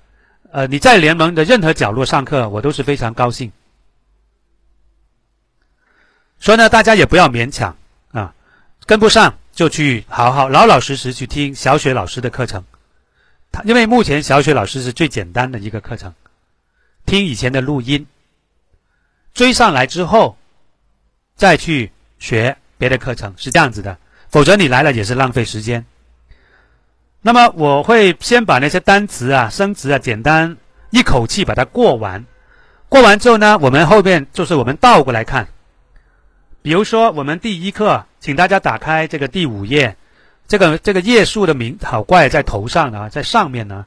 呃，你在联盟的任何角落上课，我都是非常高兴。所以呢，大家也不要勉强啊，跟不上就去好好老老实实去听小雪老师的课程。他因为目前小雪老师是最简单的一个课程，听以前的录音，追上来之后再去学别的课程是这样子的。否则你来了也是浪费时间。那么我会先把那些单词啊、生词啊，简单一口气把它过完。过完之后呢，我们后面就是我们倒过来看。比如说，我们第一课，请大家打开这个第五页，这个这个页数的名好怪，在头上啊，在上面呢。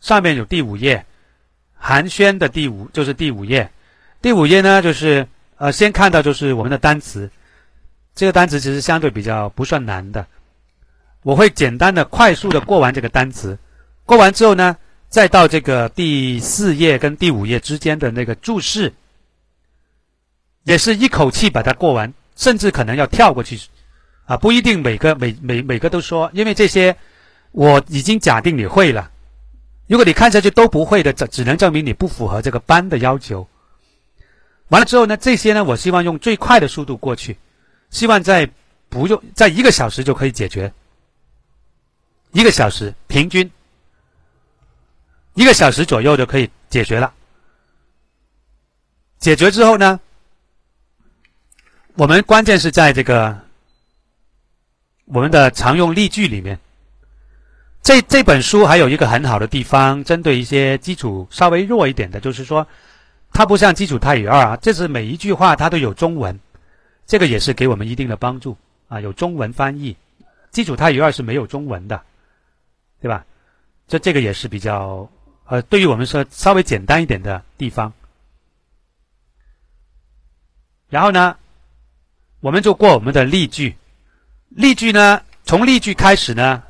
上面有第五页，寒暄的第五就是第五页。第五页呢，就是呃，先看到就是我们的单词。这个单词其实相对比较不算难的，我会简单的、快速的过完这个单词。过完之后呢，再到这个第四页跟第五页之间的那个注释，也是一口气把它过完，甚至可能要跳过去，啊，不一定每个每每每个都说，因为这些我已经假定你会了。如果你看下去都不会的，只只能证明你不符合这个班的要求。完了之后呢，这些呢，我希望用最快的速度过去。希望在不用在一个小时就可以解决，一个小时平均一个小时左右就可以解决了。解决之后呢，我们关键是在这个我们的常用例句里面。这这本书还有一个很好的地方，针对一些基础稍微弱一点的，就是说它不像基础泰语二啊，这是每一句话它都有中文。这个也是给我们一定的帮助啊，有中文翻译，基础泰语二是没有中文的，对吧？这这个也是比较呃，对于我们说稍微简单一点的地方。然后呢，我们就过我们的例句，例句呢，从例句开始呢，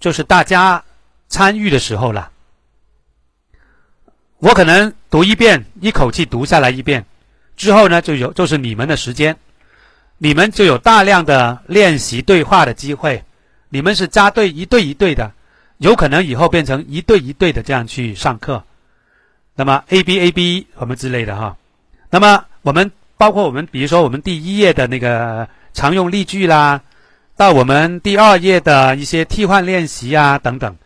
就是大家参与的时候了。我可能读一遍，一口气读下来一遍。之后呢，就有就是你们的时间，你们就有大量的练习对话的机会。你们是扎对一对一对的，有可能以后变成一对一对的这样去上课。那么 A B A B 什么之类的哈。那么我们包括我们，比如说我们第一页的那个常用例句啦，到我们第二页的一些替换练习啊等等，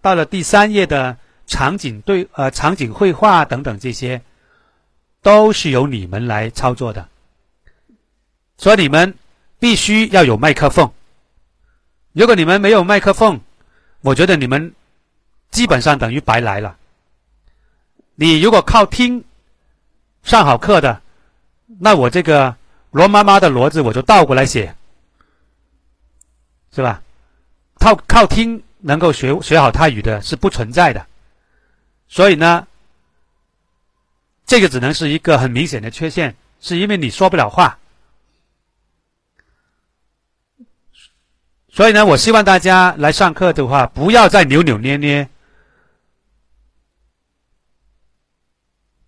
到了第三页的场景对呃场景绘画等等这些。都是由你们来操作的，所以你们必须要有麦克风。如果你们没有麦克风，我觉得你们基本上等于白来了。你如果靠听上好课的，那我这个罗妈妈的骡子我就倒过来写，是吧？靠靠听能够学学好泰语的是不存在的，所以呢。这个只能是一个很明显的缺陷，是因为你说不了话。所以呢，我希望大家来上课的话，不要再扭扭捏捏，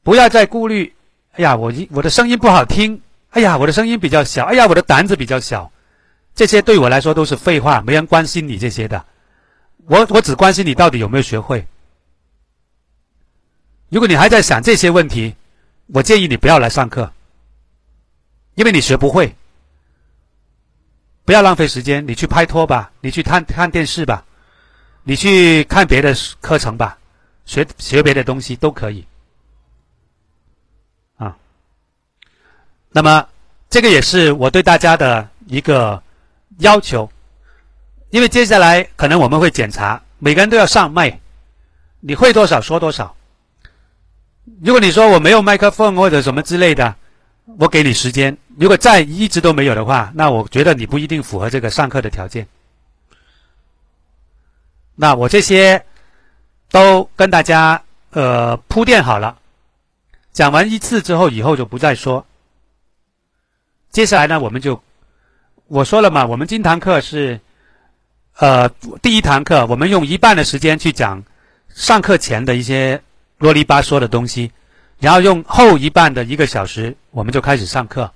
不要再顾虑。哎呀，我一我的声音不好听，哎呀，我的声音比较小，哎呀，我的胆子比较小，这些对我来说都是废话，没人关心你这些的。我我只关心你到底有没有学会。如果你还在想这些问题，我建议你不要来上课，因为你学不会。不要浪费时间，你去拍拖吧，你去看看电视吧，你去看别的课程吧，学学别的东西都可以。啊，那么这个也是我对大家的一个要求，因为接下来可能我们会检查，每个人都要上麦，你会多少说多少。如果你说我没有麦克风或者什么之类的，我给你时间。如果再一直都没有的话，那我觉得你不一定符合这个上课的条件。那我这些都跟大家呃铺垫好了，讲完一次之后，以后就不再说。接下来呢，我们就我说了嘛，我们今堂课是呃第一堂课，我们用一半的时间去讲上课前的一些。啰里吧嗦的东西，然后用后一半的一个小时，我们就开始上课。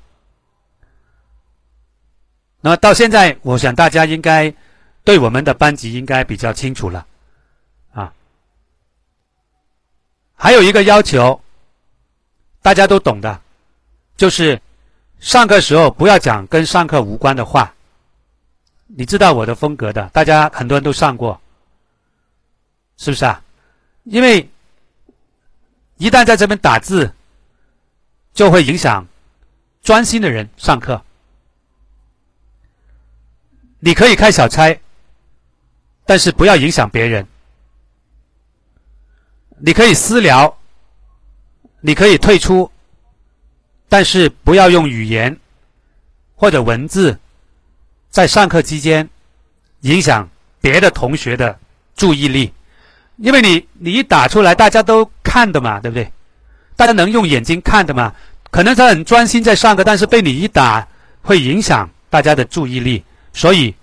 那到现在，我想大家应该对我们的班级应该比较清楚了，啊。还有一个要求，大家都懂的，就是上课时候不要讲跟上课无关的话。你知道我的风格的，大家很多人都上过，是不是啊？因为一旦在这边打字，就会影响专心的人上课。你可以开小差，但是不要影响别人。你可以私聊，你可以退出，但是不要用语言或者文字在上课期间影响别的同学的注意力，因为你你一打出来，大家都看的嘛，对不对？大家能用眼睛看的嘛？可能他很专心在上课，但是被你一打，会影响大家的注意力。所以，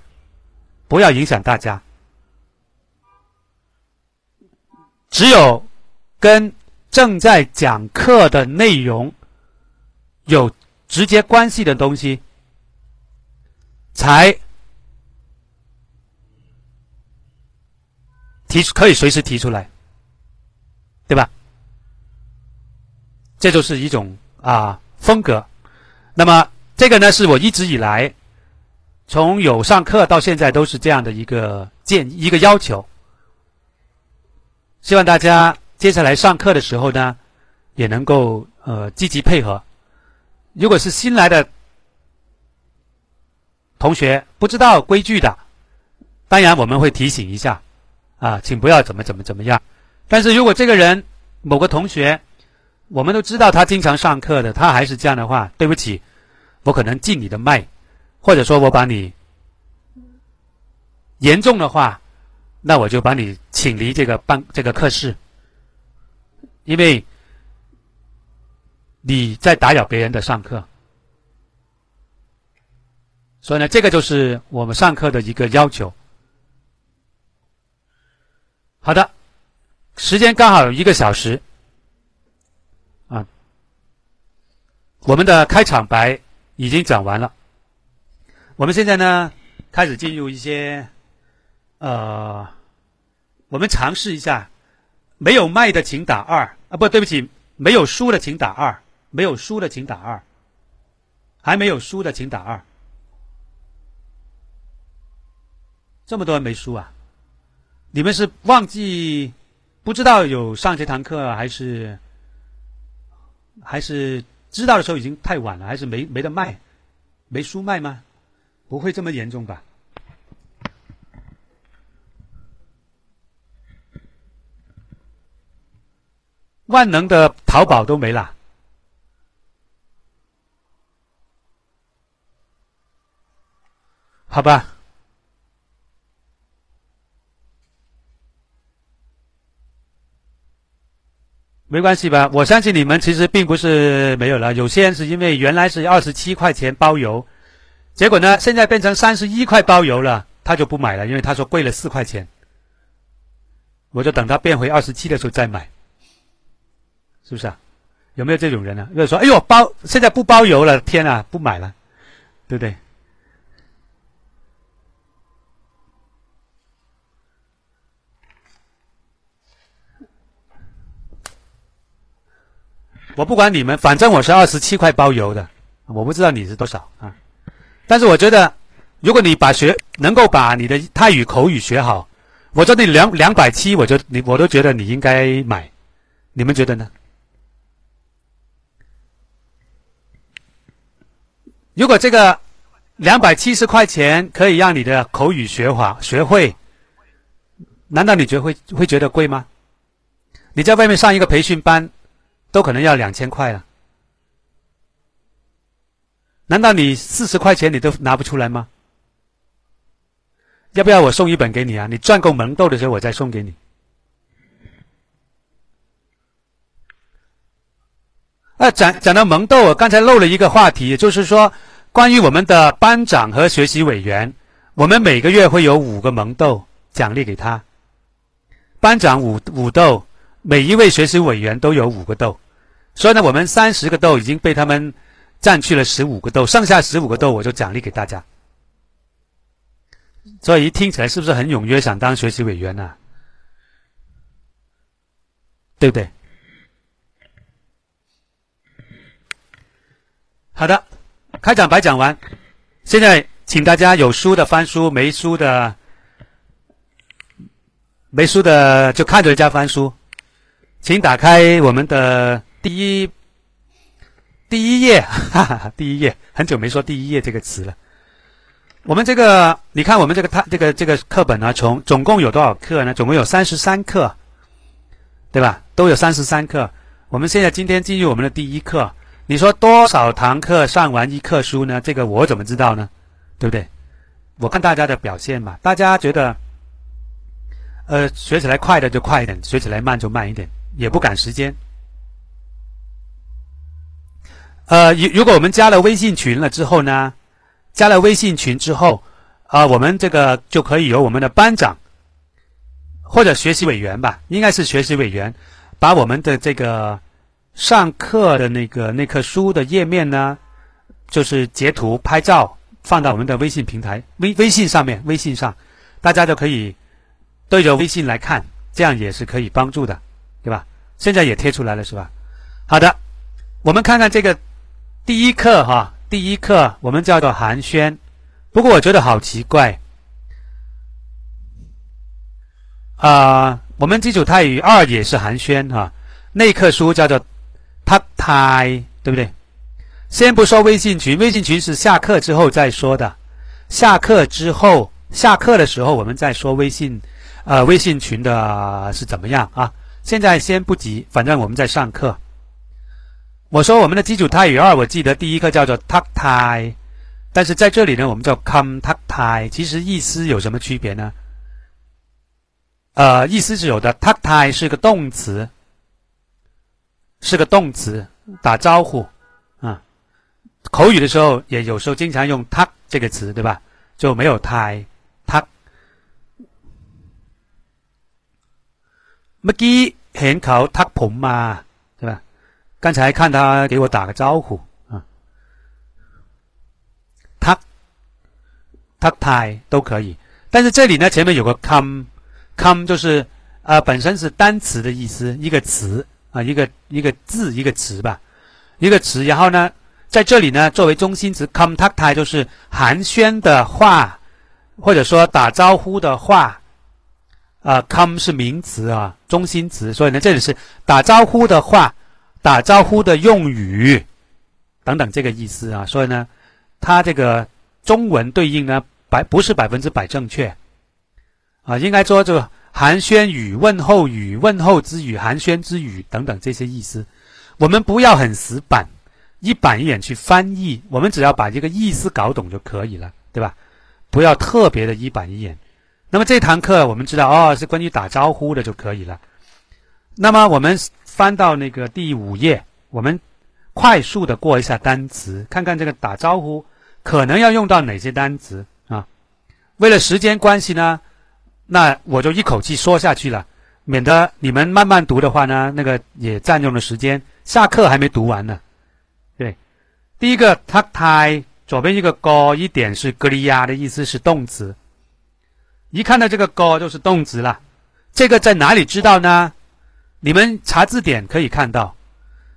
不要影响大家。只有跟正在讲课的内容有直接关系的东西，才提可以随时提出来，对吧？这就是一种啊风格。那么这个呢，是我一直以来。从有上课到现在都是这样的一个建一个要求，希望大家接下来上课的时候呢，也能够呃积极配合。如果是新来的同学不知道规矩的，当然我们会提醒一下啊，请不要怎么怎么怎么样。但是如果这个人某个同学，我们都知道他经常上课的，他还是这样的话，对不起，我可能进你的麦。或者说我把你严重的话，那我就把你请离这个办这个课室，因为你在打扰别人的上课。所以呢，这个就是我们上课的一个要求。好的，时间刚好一个小时。啊，我们的开场白已经讲完了。我们现在呢，开始进入一些，呃，我们尝试一下，没有麦的请打二。啊，不对不起，没有书的请打二，没有书的请打二，还没有书的请打二，这么多人没书啊？你们是忘记不知道有上这堂课，还是还是知道的时候已经太晚了，还是没没得卖，没书卖吗？不会这么严重吧？万能的淘宝都没了，好吧？没关系吧？我相信你们其实并不是没有了，有些人是因为原来是二十七块钱包邮。结果呢？现在变成三十一块包邮了，他就不买了，因为他说贵了四块钱。我就等他变回二十七的时候再买，是不是啊？有没有这种人呢？就说，哎呦，包现在不包邮了，天啊，不买了，对不对？我不管你们，反正我是二十七块包邮的，我不知道你是多少啊。但是我觉得，如果你把学能够把你的泰语口语学好，我这里两两百七，我就你我都觉得你应该买，你们觉得呢？如果这个两百七十块钱可以让你的口语学好学会，难道你觉得会会觉得贵吗？你在外面上一个培训班，都可能要两千块了。难道你四十块钱你都拿不出来吗？要不要我送一本给你啊？你赚够萌豆的时候，我再送给你。啊，讲讲到萌豆，我刚才漏了一个话题，就是说关于我们的班长和学习委员，我们每个月会有五个萌豆奖励给他。班长五五豆，每一位学习委员都有五个豆，所以呢，我们三十个豆已经被他们。占去了十五个豆，剩下十五个豆我就奖励给大家。所以一听起来是不是很踊跃，想当学习委员呢？对不对？好的，开场白讲完，现在请大家有书的翻书，没书的没书的就看着人家翻书，请打开我们的第一第一页，哈哈，第一页，很久没说第一页这个词了。我们这个，你看我们这个它这个这个课本呢，从总共有多少课呢？总共有三十三课，对吧？都有三十三课。我们现在今天进入我们的第一课，你说多少堂课上完一课书呢？这个我怎么知道呢？对不对？我看大家的表现嘛，大家觉得，呃，学起来快的就快一点，学起来慢就慢一点，也不赶时间。呃，如如果我们加了微信群了之后呢？加了微信群之后，啊，我们这个就可以由我们的班长或者学习委员吧，应该是学习委员，把我们的这个上课的那个那课书的页面呢，就是截图拍照放到我们的微信平台微微信上面，微信上大家就可以对着微信来看，这样也是可以帮助的，现在也贴出来了，是吧？好的，我们看看这个第一课哈。第一课我们叫做寒暄，不过我觉得好奇怪啊！我们基础泰语二也是寒暄哈，那课书叫做 “tap tai”，对不对？先不说微信群，微信群是下课之后再说的。下课之后，下课的时候我们再说微信，呃，微信群的是怎么样啊？现在先不急，反正我们在上课。我说我们的基础泰语二，我记得第一课叫做 “tak tai”，但是在这里呢，我们叫 “come tak tai”。其实意思有什么区别呢？呃，意思是有的。“tak tai” 是个动词，是个动词，打招呼啊。口语的时候也有时候经常用 “tak” 这个词，对吧？就没有 “tai”。tak。เมื่อกี้เห็นเขาทักผมมา，对吧？刚才看他给我打个招呼啊，他他太都可以，但是这里呢前面有个 come，come 就是啊本身是单词的意思，一个词啊一个一个字一个词吧，一个词，然后呢在这里呢作为中心词 come 他太就是寒暄的话，或者说打招呼的话， 啊 come 是名词啊中心词，所以呢这里是打招呼的话。打招呼的用语等等，这个意思啊，所以呢，它这个中文对应呢，百不是百分之百正确啊，应该说这个寒暄语、问候语、问候之语、寒暄之语等等这些意思，我们不要很死板，一板一眼去翻译，我们只要把这个意思搞懂就可以了，对吧？不要特别的一板一眼。那么这堂课我们知道哦，是关于打招呼的就可以了。那么我们。翻到那个第五页，我们快速的过一下单词，看看这个打招呼可能要用到哪些单词啊？为了时间关系呢，那我就一口气说下去了，免得你们慢慢读的话呢，那个也占用了时间。下课还没读完呢。对，第一个 t a k tai，左边一个 g，一点是格里亚的意思是动词，一看到这个 go 就是动词了。这个在哪里知道呢？你们查字典可以看到，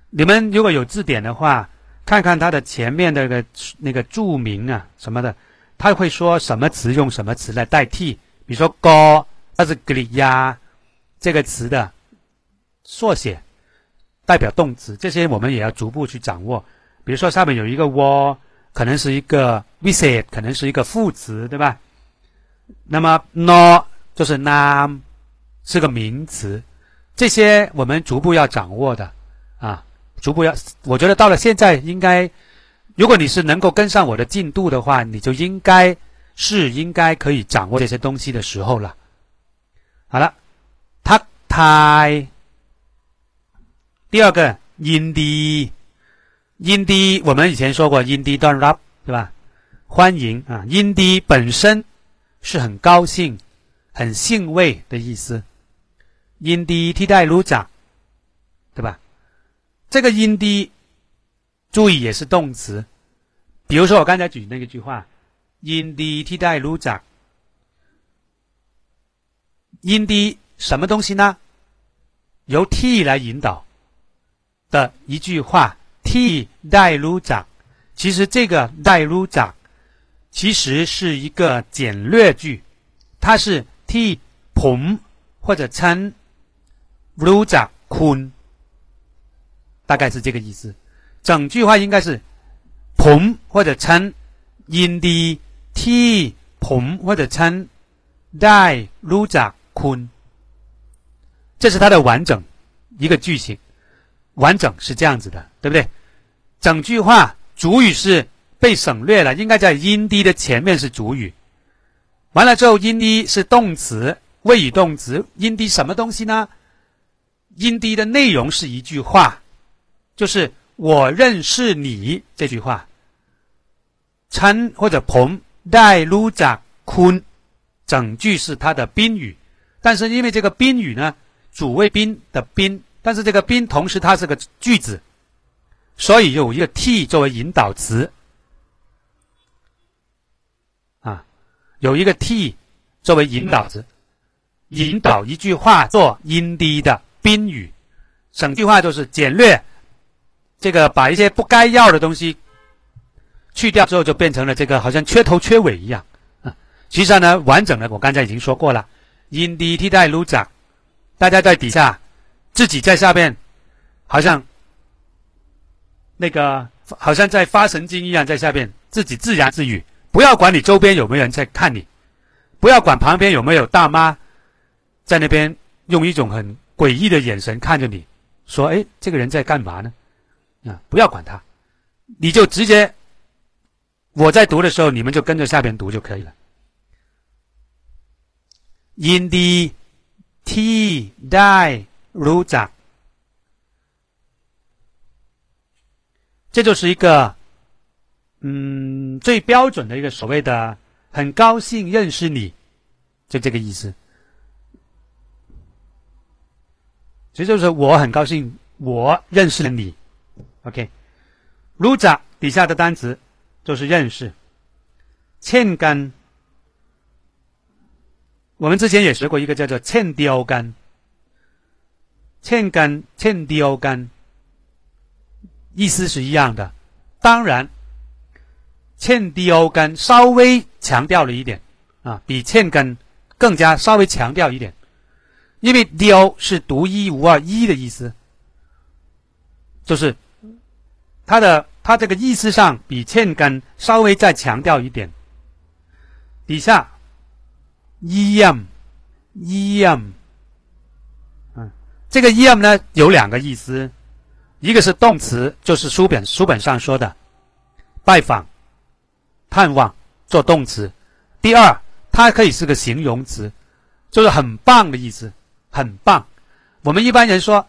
你们如果有字典的话，看看它的前面的那个那个注明啊什么的，它会说什么词用什么词来代替。比如说 “go”，它是 “gli ya” 这个词的缩写，代表动词。这些我们也要逐步去掌握。比如说上面有一个 “wo”，可能是一个 “visit”，可能是一个副词，对吧？那么 “no” 就是 “nam”，是个名词。这些我们逐步要掌握的，啊，逐步要，我觉得到了现在应该，如果你是能够跟上我的进度的话，你就应该是应该可以掌握这些东西的时候了。好了，tak tai，第二个 indi，indi 我们以前说过 in d don rap 对吧？欢迎啊，in d 本身是很高兴、很兴味的意思。因地替代如长，对吧？这个因地，注意也是动词。比如说我刚才举那个句话，因地替代如长，因地什么东西呢？由替来引导的一句话，替代如长，其实这个带入长其实是一个简略句，它是替ผม或者称รู้จักคุณ，大概是这个意思。整句话应该是ผม或者称ยินดีที่ผม或者称ได้รู้จักคุณ，这是它的完整一个句型。完整是这样子的，对不对？整句话主语是 被省略了，应该在音低的前面是主语。完了之后，音低是动词，谓语动词。音低什么东西呢？音低的内容是一句话，就是“我认识你”这句话。称或者ผมได้รู้จักคุณ，整句是它的宾语。但是因为这个宾语呢，主谓宾的宾。但是这个宾同时它是个句子，所以有一个 t 作为引导词 有一个 t 作为引导词，引导一句话做音低的宾语，整句话就是简略，这个把一些不该要的东西去掉之后，就变成了这个好像缺头缺尾一样啊。实际上呢，完整的我刚才已经说过了，音低替代 l 长，大家在底下。自己在下面，好像那个好像在发神经一样，在下面自己自言自语。不要管你周边有没有人在看你，不要管旁边有没有大妈在那边用一种很诡异的眼神看着你，说：“哎，这个人在干嘛呢？”啊，不要管他，你就直接我在读的时候，你们就跟着下边读就可以了。In the T die。如长，这就是一个，嗯，最标准的一个所谓的“很高兴认识你”，就这个意思。其实就是我很高兴我认识了你。OK，如长底下的单词就是认识。欠干，我们之前也学过一个叫做欠雕干。欠干、欠雕干，意思是一样的。当然，欠雕干稍微强调了一点啊，比欠根更加稍微强调一点，因为雕是独一无二一的意思，就是它的它这个意思上比欠根稍微再强调一点。底下一样一样。这个 em 呢有两个意思，一个是动词，就是书本书本上说的拜访、盼望做动词；第二，它可以是个形容词，就是很棒的意思，很棒。我们一般人说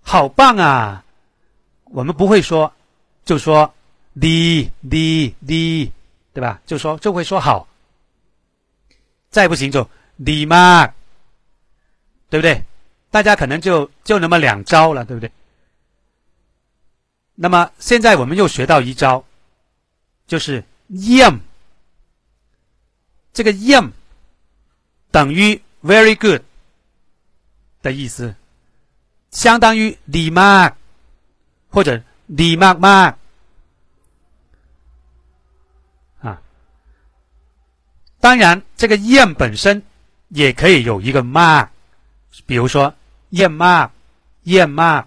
好棒啊，我们不会说，就说的的的，对吧？就说就会说好，再不行就你嘛，对不对？大家可能就就那么两招了，对不对？那么现在我们又学到一招，就是 yam，这个 Yum 等于 very good 的意思，相当于你妈？或者你妈妈啊？当然，这个 Yum 本身也可以有一个妈，比如说 Y 妈、Y 妈、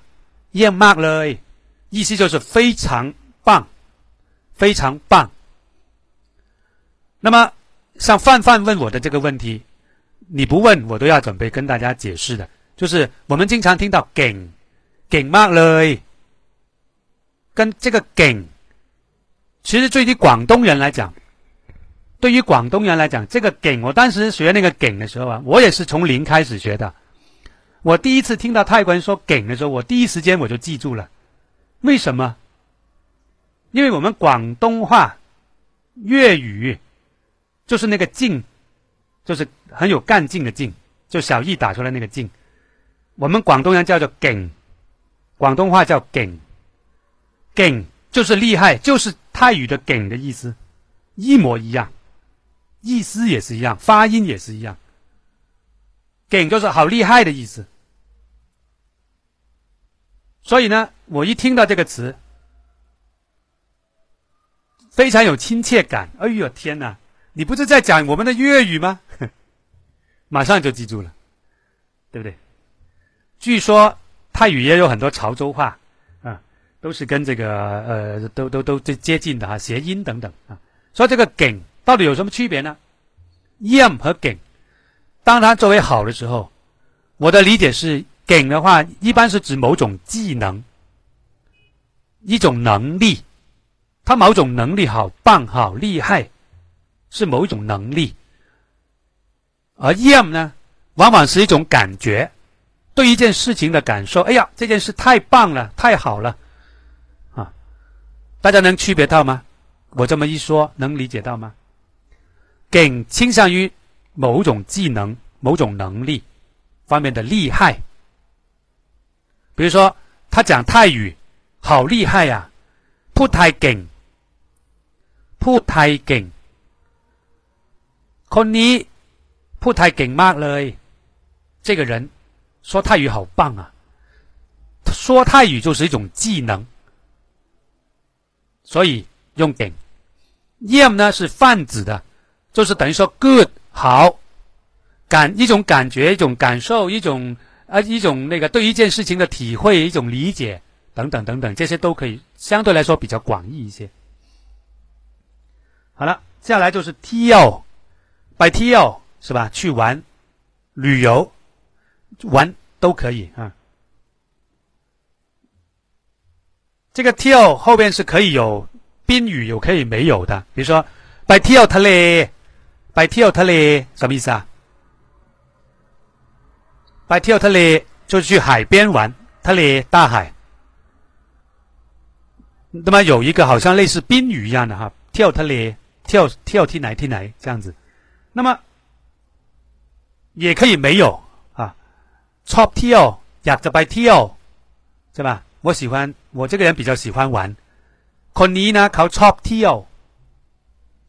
Y 妈嘞，意思就是非常棒，非常棒。那么像范范问我的这个问题，你不问我都要准备跟大家解释的，就是我们经常听到梗梗嘛，嘞。跟这个梗，其实对于广东人来讲，对于广东人来讲，这个梗我当时学那个梗的时候啊，我也是从零开始学的，我第一次听到泰国人说梗的时候，我第一时间我就记住了，为什么？因为我们广东话粤语。就是那个“劲”，就是很有干劲的“劲”，就小易打出来那个“劲”。我们广东人叫做“梗”，广东话叫“梗”，“梗”就是厉害，就是泰语的“梗”的意思，一模一样，意思也是一样，发音也是一样，“梗”就是好厉害的意思。所以呢，我一听到这个词，非常有亲切感。哎呦天哪，你不是在讲我们的粤语吗？[laughs] 马上就记住了，对不对？据说泰语也有很多潮州话啊，都是跟这个呃，都都都最接近的哈，谐音等等啊。所以这个“梗”到底有什么区别呢？“yam” 和“梗”，当它作为好的时候，我的理解是“梗”的话，一般是指某种技能、一种能力，它某种能力好棒、好厉害，是某一种能力；而 “yam” 呢，往往是一种感觉。对一件事情的感受，哎呀，这件事太棒了，太好了，啊，大家能区别到吗？我这么一说，能理解到吗？更倾向于某种技能、某种能力方面的厉害。比如说，他讲泰语，好厉害呀，พูดไทยเก่ง，พูดไทยเก่ง， คนนี้พูดไทยเก่งมากเลย，这个人。说泰语好棒啊！说泰语就是一种技能，所以用给 yam 呢是泛指的，就是等于说 good 好感一种感觉、一种感受、一种啊一种那个对一件事情的体会、一种理解等等等等，这些都可以相对来说比较广义一些。好了，接下来就是 By tel 是吧？去玩旅游。玩都可以啊。这个 till 后边是可以有宾语，有可以没有的。比如说，by till 他嘞，by till 他嘞，什么意思啊？by till 他嘞，就是去海边玩，他嘞大海。那么有一个好像类似宾语一样的哈，till 他嘞，till till 踢哪踢哪这样子。那么也可以没有。ชอบเที่ยวอยากจะไปเที่ยวใช่ป่ะ我喜欢我这个人比较喜欢玩คนนี้นะเขาชอบเที่ยว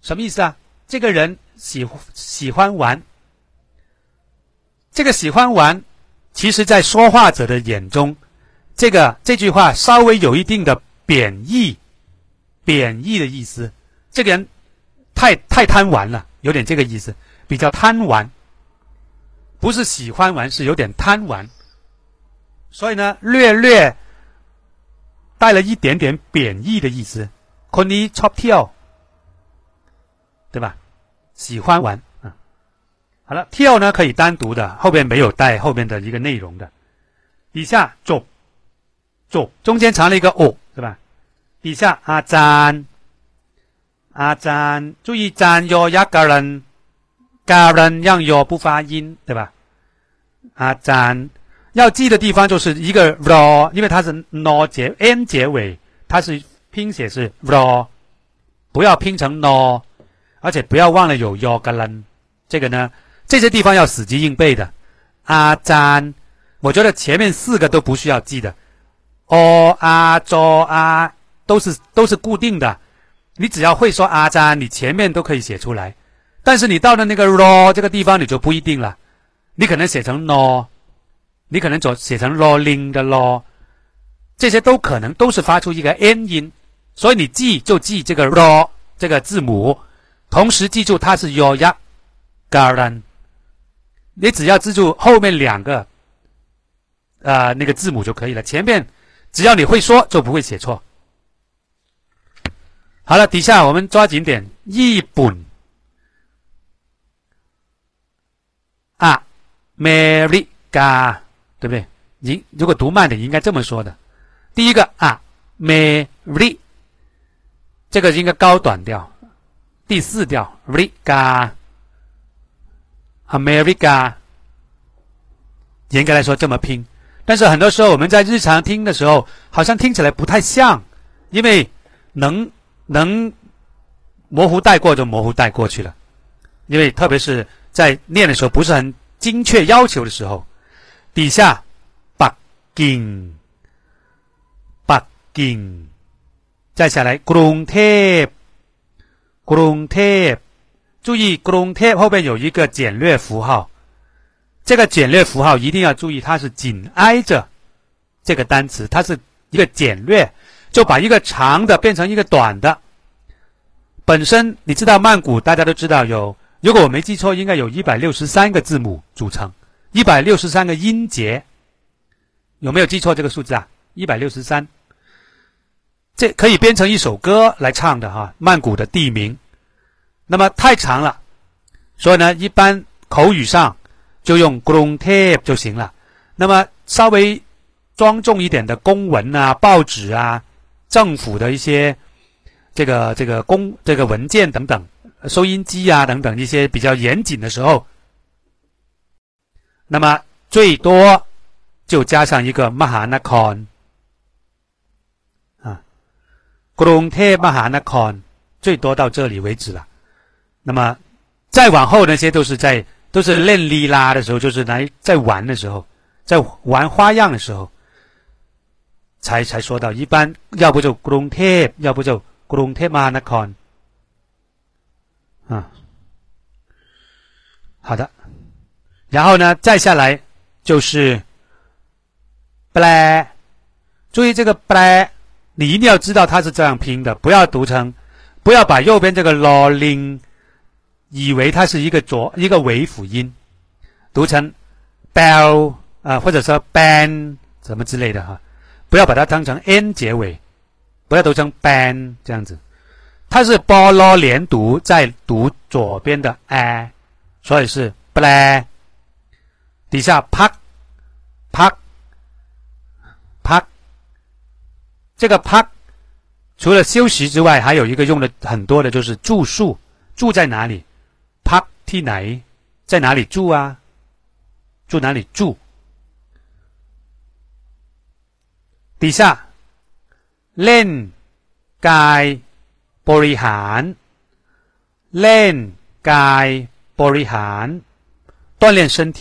什么意思啊这个人喜喜欢玩这个喜欢玩其实在说话者的眼中这个这句话稍微有一定的贬义贬义的意思这个人 太太贪玩了有点这个意思比较贪玩不是喜欢玩，是有点贪玩，所以呢，略略带了一点点贬义的意思。คนนี้ชอบเที่ยว，对吧？喜欢玩啊。好了，เที่ยว呢可以单独的，后边没有带后面的一个内容的。底下做做，中间藏了一个哦，是吧？底下阿赞 阿赞，注意赞有一个人。个人让有不发音，对吧？阿，赞要记的地方就是一个 r，因为它是 no 结 n 结尾，它是拼写是 r，不要拼成 no，而且不要忘了有 yo 个人，这个呢，这些地方要死记硬背的。阿赞，我觉得前面四个都不需要记的哦阿 z 啊，都是都是固定的，你只要会说阿赞，你前面都可以写出来。但是你到了那个 ro 这个地方，你就不一定了。你可能写成 no，你可能走写成 rolling 的 lo，这些都可能都是发出一个 n 音。所以你记就记这个 ro 这个字母，同时记住它是 yo ya garden。你只要记住后面两个啊那个字母就可以了。前面只要你会说，就不会写错。好了，底下我们抓紧点，一本。啊，America，对不对？你如果读慢点，应该这么说的。第一个啊，Mary，这个应该高短调，第四调，Rica，America，严格来说这么拼。但是很多时候我们在日常听的时候，好像听起来不太像，因为能能模糊带过就模糊带过去了。因为特别是在念的时候不是很精确要求的时候底下 bugging bugging 再下来咕隆 tap 咕隆 tap 注意咕隆 tap 后面有一个简略符号。这个简略符号一定要注意它是紧挨着这个单词它是一个简略就把一个长的变成一个短的。本身你知道曼谷，大家都知道有，如果我没记错，应该有一百六十三个字母组成，一百六十三个音节，有没有记错这个数字啊？一百六十三，这可以编成一首歌来唱的哈。曼谷的地名，那么太长了，所以呢，一般口语上就用 “grong tape” 就行了。那么稍微庄重一点的公文啊、报纸啊、政府的一些这个这个公这个文件等等、收音机啊等等一些比较严谨的时候，那么最多就加上一个 “mahanakon” 啊，gong te mahanakon” 最多到这里为止了。那么再往后那些都是在都是练力拉的时候，就是来在玩的时候。在玩花样的时候，才才说到，一般要不就 g r o n tape，要不就 g r o n tape m a n a c o n 啊，好的，然后呢，再下来就是 bl，注意这个 bl，你一定要知道它是这样拼的，不要读成，不要把右边这个 lolling 以为它是一个浊一个尾辅音，读成 bell。啊，或者说 ban 什么之类的哈，不要把它当成 n 结尾，不要读成 ban 这样子，它是波罗连读，在读左边的 a，所以是 bla，底下 pak pak pak，这个 pak 除了休息之外，还有一个用的很多的就是住宿，住在哪里？pak ที่ไหน，在哪里住啊？住哪里住？ 底下练盖บริหาร练盖บริหาร锻炼身体。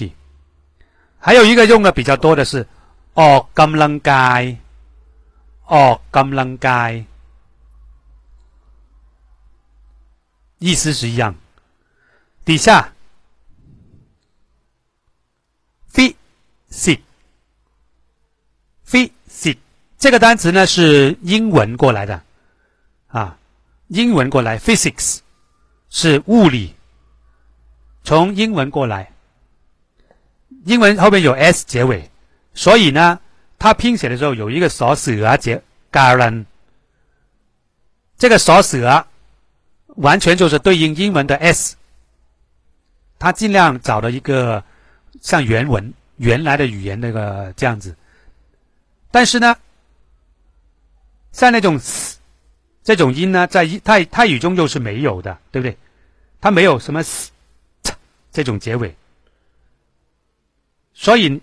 还有一个用的比较多的是ออกกำลังกายออกกำลังกาย意思是一样。底下 physics physics 这个单词呢是英文过来的，啊，英文过来，physics 是物理，从英文过来，英文后面有 s 结尾，所以呢，它拼写的时候有一个锁死啊结 garan，这个锁死啊完全就是对应英文的 s，他尽量找了一个像原文原来的语言那个这样子，但是呢。像那种这种音呢，在泰泰语中又是没有的，对不对？它没有什么这种结尾，所以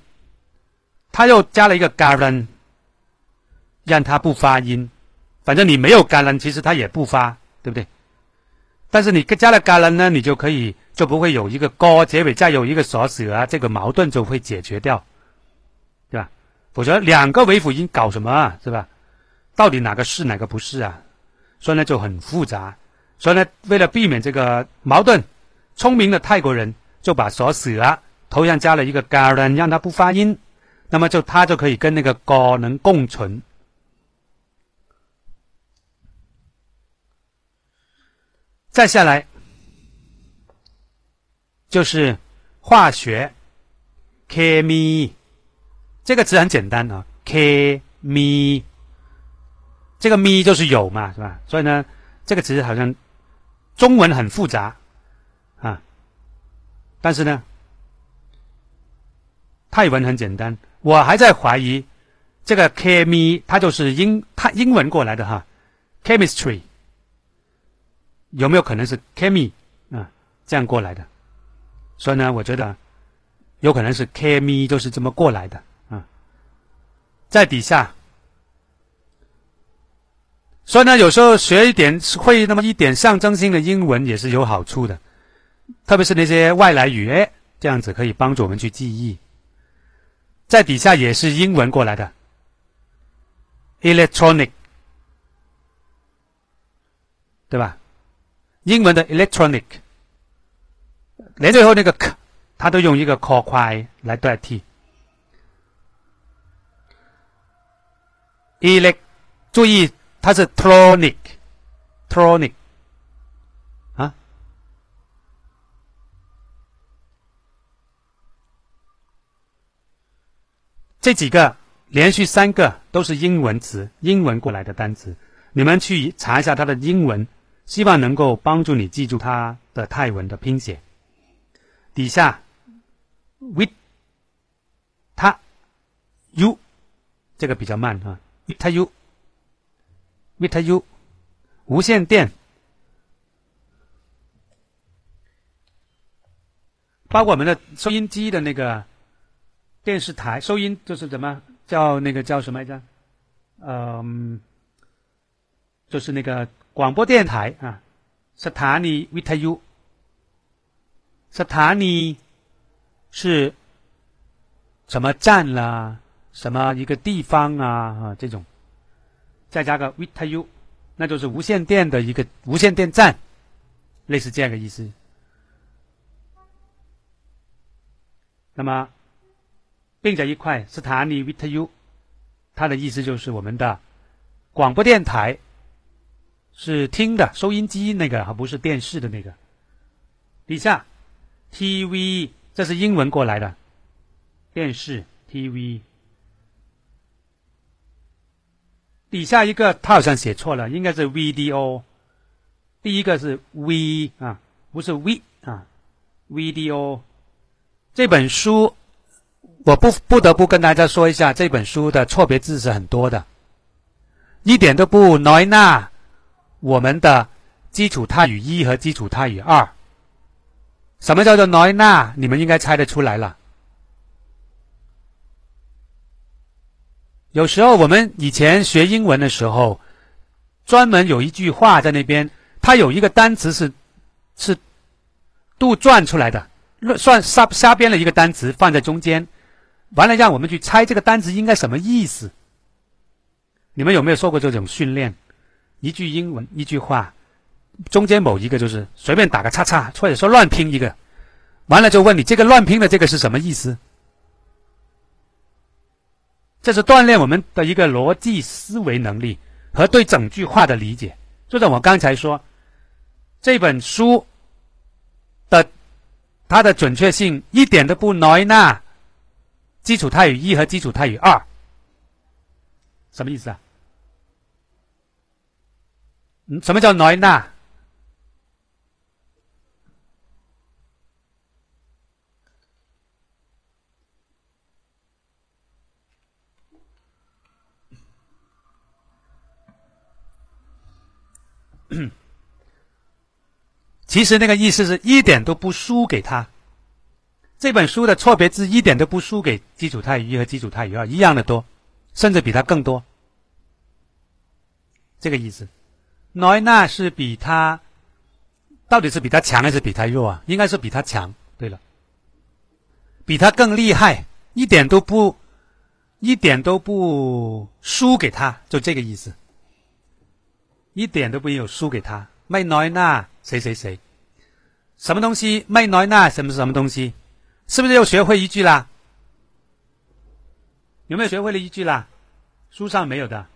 他又加了一个 garn 让它不发音。反正你没有 garn 其实它也不发，对不对？但是你加了 garn 呢，你就可以就不会有一个 g 结尾，再有一个锁死啊，这个矛盾就会解决掉，对吧？否则两个尾辅音搞什么啊，是吧？到底哪个是哪个不是啊？所以呢就很复杂。所以呢，为了避免这个矛盾，聪明的泰国人就把锁死了头上加了一个 garan，让它不发音，那么就它就可以跟那个 g 能共存。再下来就是化学 chemi，这个词很简单啊，chemi。这个咪就是有嘛，是吧？所以呢，这个词好像中文很复杂啊，但是呢，泰文很简单。我还在怀疑这个 K 咪，它就是英它英文过来的哈，chemistry 有没有可能是 chemi 啊这样过来的？所以呢，我觉得有可能是 K 咪就是这么过来的啊，在底下。所以呢，有时候学一点会那么一点象征性的英文也是有好处的，特别是那些外来语，哎，这样子可以帮助我们去记忆。在底下也是英文过来的，electronic，对吧？英文的 electronic，连最后那个 k，它都用一个 c a l l 来代替。elect，注意。它是 tronic，tronic，啊，这几个连续三个都是英文词，英文过来的单词，你们去查一下它的英文，希望能够帮助你记住它的泰文的拼写。底下，v，它，u，这个比较慢啊，它 u。，with u，with u 无线电。包括我们的收音机的那个电视台收音，就是怎么叫那个叫什么来着？嗯，就是那个广播电台啊，s t a n i Vitayu，Satani 是什么站啦？什么一个地方啊？啊，这种再加个 Vitayu，那就是无线电的一个无线电站，类似这样个意思。那么并在一块是塔尼 Vitu，它的意思就是我们的广播电台是听的收音机那个，而不是电视的那个。底下 TV 这是英文过来的电视 TV。底下一个他好像写错了，应该是 VDO。第一个是 V 啊，不是 V 啊，VDO。这本书，我不不得不跟大家说一下，这本书的错别字是很多的，一点都不 nói na 我们的基础泰语一和基础泰语二。什么叫做 nói na？你们应该猜得出来了。有时候我们以前学英文的时候，专门有一句话在那边，它有一个单词是是杜撰出来的。乱算瞎瞎编了一个单词放在中间，完了让我们去猜这个单词应该什么意思。你们有没有受过这种训练？一句英文一句话，中间某一个就是随便打个叉叉，或者说乱拼一个，完了就问你这个乱拼的这个是什么意思？这是锻炼我们的一个逻辑思维能力和对整句话的理解。就像我刚才说，这本书的。它的准确性一点都不 nói na，基础泰语一和基础泰语二，什么意思啊？嗯，什么叫 nói na？[clears throat] 其实那个意思是一点都不输给他。这本书的错别字一点都不输给基础泰语一和基础泰语二，一样的多，甚至比它更多。这个意思，noi na 是比他，到底是比他强还是比他弱啊？应该是比他强。对了，比他更厉害，一点都不，一点都不输给他，就这个意思。一点都不有输给他，没 noi na 谁谁谁。什么东西？没来那什么什么东西？是不是又学会一句啦？有没有学会了一句啦？书上没有的。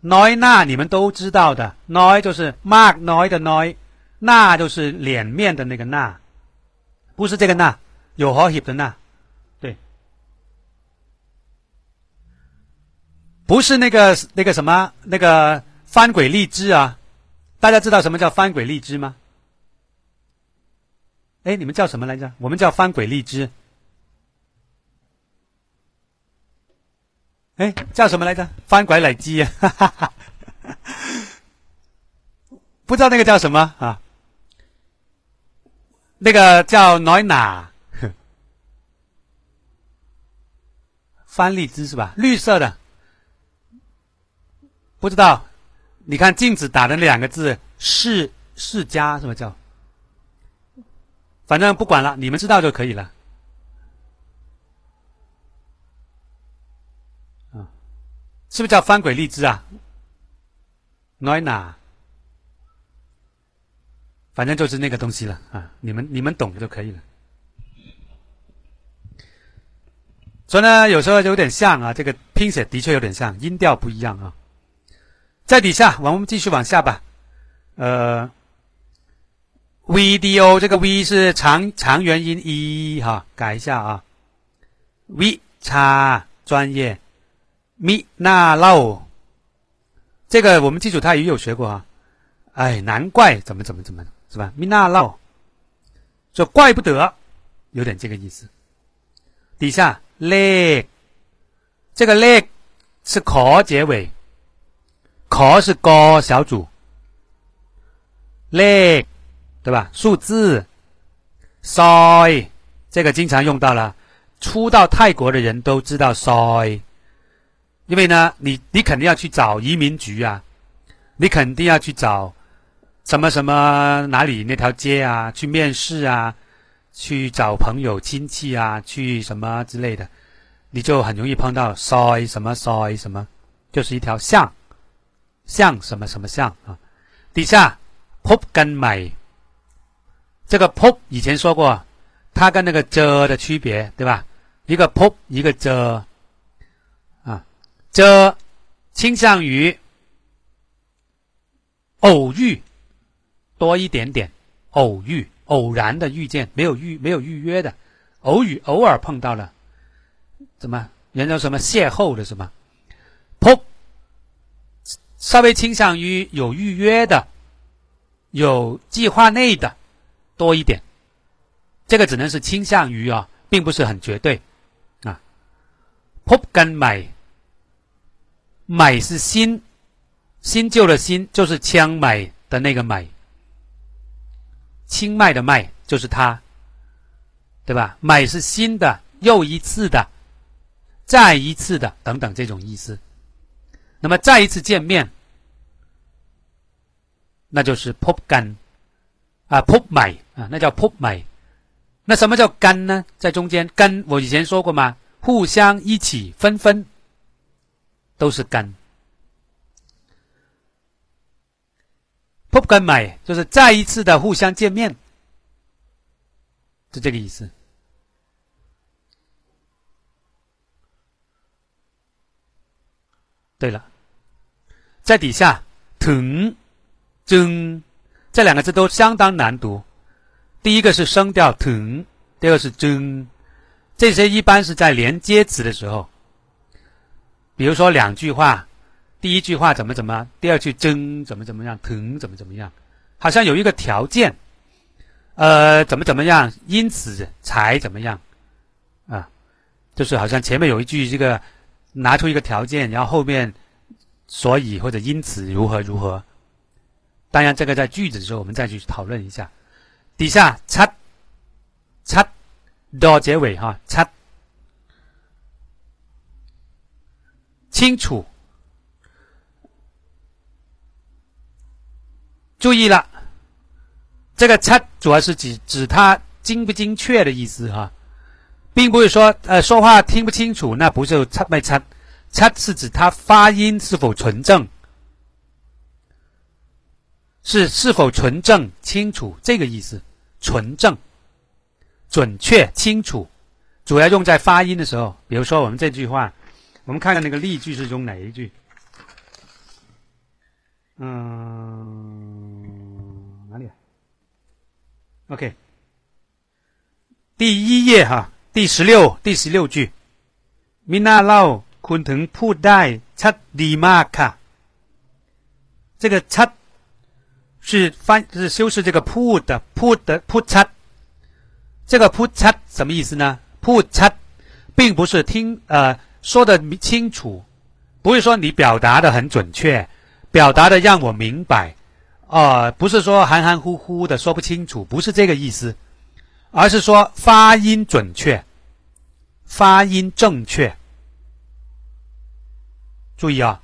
nói 那你们都知道的，nói 就是 mark nói 的 nói，那就是脸面的那个那，不是这个那，有和谐的那，对，不是那个那个什么那个翻滚荔枝啊。大家知道什么叫翻滚荔枝吗？哎，你们叫什么来着？我们叫翻滚荔枝。哎，叫什么来着？翻滚奶鸡啊！[laughs] 不知道那个叫什么啊？那个叫奶哪？[laughs] 翻荔枝是吧？绿色的，不知道。你看镜子打的那两个字“世世家”什么叫？反正不管了，你们知道就可以了。是不是叫翻滚荔枝啊？Noina，反正就是那个东西了啊！你们你们懂就可以了。所以呢，有时候有点像啊，这个拼写的确有点像，音调不一样啊。在底下，我们继续往下吧。呃，video 这个 v 是长长元音一哈，改一下啊。v 叉专业，mi na Lo，这个我们基础它也有学过啊。哎，难怪怎么怎么怎么是吧？mi na lo 就怪不得，有点这个意思。底下 leg，这个 leg 是壳结尾。可是高小组，เล对吧？数字，soy 这个经常用到了，初到泰国的人都知道 soy，因为呢，你你肯定要去找移民局啊，你肯定要去找。什么什么哪里那条街啊？去面试啊，去找朋友亲戚啊，去什么之类的，你就很容易碰到 soy 什么 soy 什么，就是一条巷，像什么什么像啊。底下 pop 跟买，这个 pop 以前说过，它跟那个 z 的区别对吧？一个 pop 一个 z 啊，z 倾向于偶遇。多一点点，偶遇、偶然的遇见，没有预、没有预约的，偶遇、偶尔碰到了，怎么？人叫什么邂逅的什么 pop，稍微倾向于有预约的，有计划内的多一点。这个只能是倾向于啊，并不是很绝对啊。pop 跟买，买是新，新旧的新，就是枪买的那个买。清迈的迈就是他，对吧？买是新的，又一次的，再一次的，等等这种意思。那么再一次见面，那就是 pop 干啊，pop 买啊，那叫 pop 买。那什么叫干呢？在中间干，我以前说过嘛？互相一起纷纷，都是干。pop 跟买就是再一次的互相见面，是这个意思。对了，在底下腾增这两个字都相当难读。第一个是声调腾，第二个是增，这些一般是在连接词的时候，比如说两句话。第一句话怎么怎么，第二句争怎么怎么样，疼怎么怎么样，好像有一个条件，呃，怎么怎么样，因此才怎么样，啊，就是好像前面有一句这个拿出一个条件，然后后面所以或者因此如何如何，当然这个在句子的时候我们再去讨论一下。底下擦擦到结尾哈，擦清楚。注意了，这个“差”主要是指指它精不精确的意思哈，并不是说呃说话听不清楚，那不是“差没差”，“差”是指它发音是否纯正，是是否纯正清楚这个意思，纯正、准确、清楚，主要用在发音的时候。比如说我们这句话，我们看看那个例句是用哪一句？嗯，哪里？OK，第一页哈，第十六第十六句，“minalo”，Mina Lau kun teng pu dai chat di ma ka。这个查是翻是修饰这个 pu 的 pu 的普查。这个普查什么意思呢普查并不是听呃说的清楚，不是说你表达的很准确。表达的让我明白，啊，不是说含含糊糊的说不清楚，不是这个意思，而是说发音准确，发音正确。注意啊，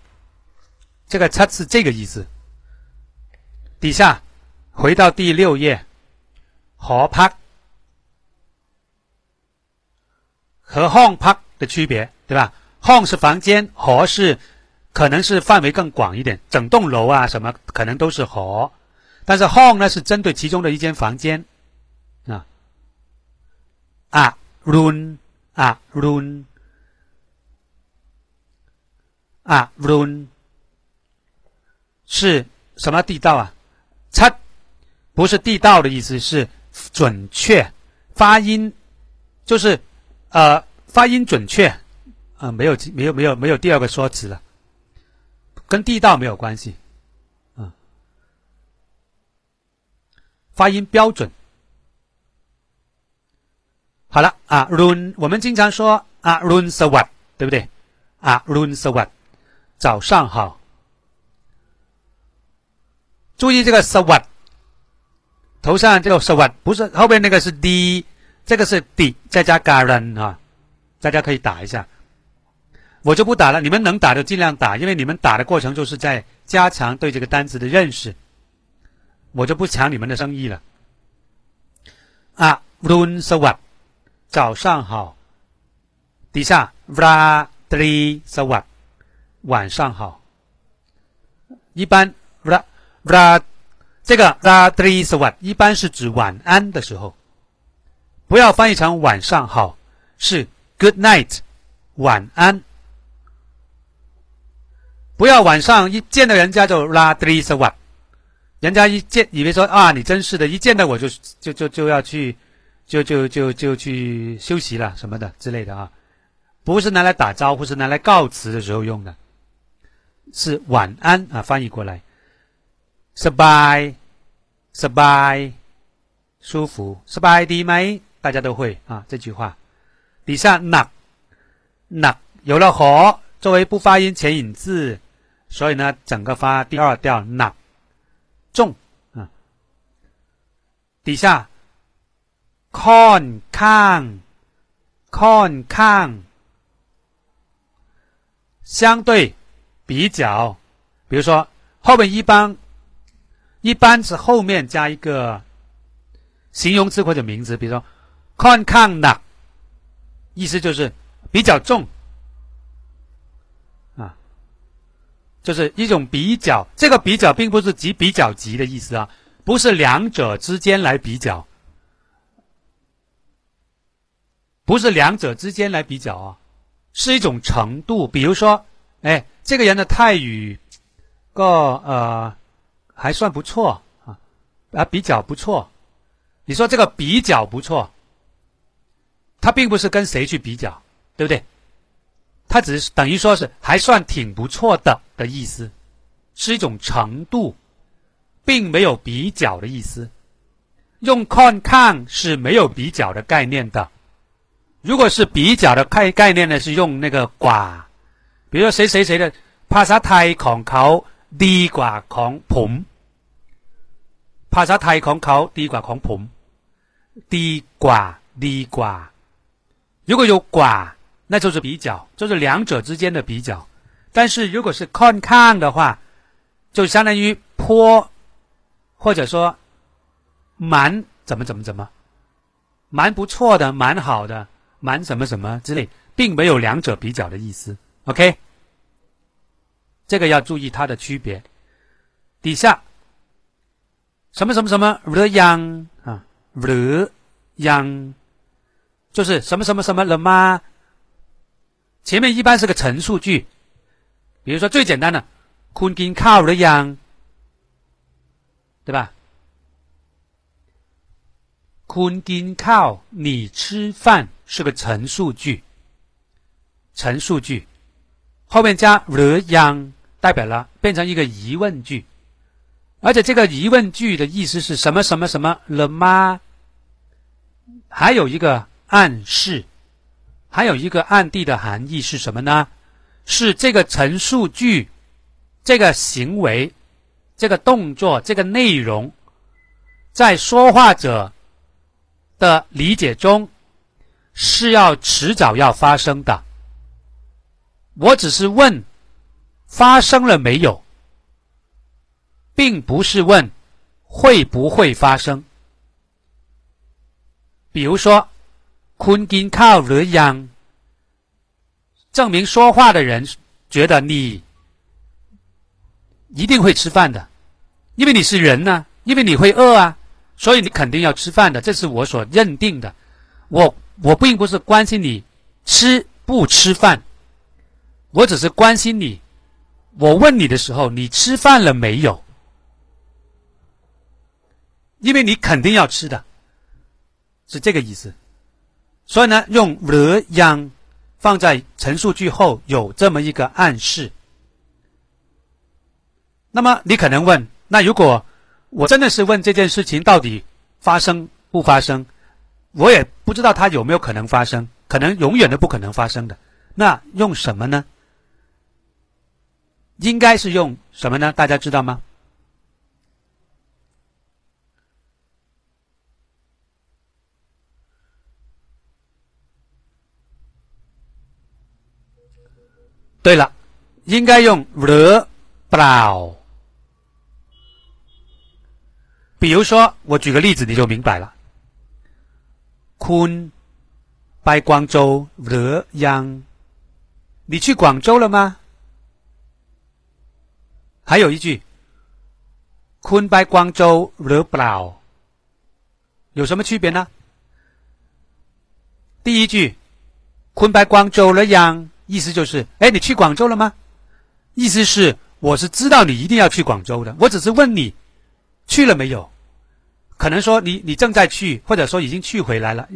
这个它是这个意思。底下回到第六页，和拍和 home 拍的区别，对吧？home 是房间，和是。可能是范围更广一点，整栋楼啊什么可能都是和，但是 home 呢是针对其中的一间房间啊啊 room 啊 room 啊，run 是什么地道啊？它不是地道的意思，是准确。发音，就是呃发音准确。啊，没有没有没有没有第二个说辞了，跟地道没有关系。啊，发音标准。好了啊，run，我们经常说啊，run s w a t 对不对？啊，run s w a t 早上好。注意这个 s w a t 头上这个 s w a t 不是后面那个是 d，这个是 d 再加 garan 啊，大家可以打一下。我就不打了，你们能打就尽量打，因为你们打的过程就是在加强对这个单词的认识。我就不抢你们的生意了。啊，run s w a t 早上好。底下 vra tri s w a t 晚上好。一般 ra ra 这个 ra tri s w a t 一般是指晚安的时候，不要翻译成晚上好，是 good night 晚安。不要晚上一见到人家就拉 tri s w a t 人家一见以为说啊你真是的，一见到我就就就就要去就就就就去休息了什么的之类的啊。不是拿来打招呼，是拿来告辞的时候用的，是晚安啊，翻译过来，sby，sby，舒服，sby 的没？大家都会啊这句话。底下 na，na 有了和作为不发音前引字，所以呢，整个发第二调 na，重啊。底下 con 康，con 康。相对比较，比如说后面一般一般是后面加一个形容词或者名词，比如说 con can 的，意思就是比较重。啊，就是一种比较。这个比较并不是极比较级的意思啊，不是两者之间来比较，不是两者之间来比较啊。是一种程度，比如说，哎，这个人的泰语，个呃还算不错啊，啊比较不错。你说这个比较不错，他并不是跟谁去比较，对不对？他只是等于说是还算挺不错的的意思，是一种程度，并没有比较的意思。用 con 看是没有比较的概念的。如果是比较的概概念呢，是用那个寡，比如说谁谁谁的ภาษาไทยของเขาดีกว่าของผมภาษาไทยของเขาดีกว่าของผมดีกว่าดีกว่า如果有寡，那就是比较，就是两者之间的比较。但是如果是看看的话，就相当于颇，或者说蛮怎么怎么怎么，蛮不错的，蛮好的。蛮什么什么之类，并没有两者比较的意思。 OK，这个要注意它的区别。底下什么什么什么 the young 啊，the young 就是什么什么什么了吗？前面一般是个陈述句，比如说最简单的 “kun kin k the young”，对吧？“kun gin cow”，你吃饭。是个陈述句，陈述句后面加 the young，代表了变成一个疑问句，而且这个疑问句的意思是什么什么什么了吗？还有一个暗示，还有一个暗地的含义是什么呢？是这个陈述句，这个行为，这个动作，这个内容，在说话者的理解中。是要迟早要发生的。我只是问发生了没有，并不是问会不会发生。比如说，坤金靠了样，证明说话的人觉得你一定会吃饭的，因为你是人呢，因为你会饿啊，所以你肯定要吃饭的。这是我所认定的。我。我并不是关心你吃不吃饭，我只是关心你。我问你的时候，你吃饭了没有？因为你肯定要吃的，是这个意思。所以呢，用 the young 放在陈述句后有这么一个暗示。那么你可能问，那如果我真的是问这件事情到底发生不发生，我也不知道它有没有可能发生，可能永远都不可能发生的。那用什么呢？应该是用什么呢？大家知道吗？对了，应该用 the brow。比如说，我举个例子，你就明白了。坤拜广州 the young，你去广州了吗？还有一句，坤拜广州 the blow，有什么区别呢？第一句，坤拜广州 the young。意思就是，哎，你去广州了吗？意思是，我是知道你一定要去广州的，我只是问你去了没有。可能说你你正在去，或者说已经去回来了，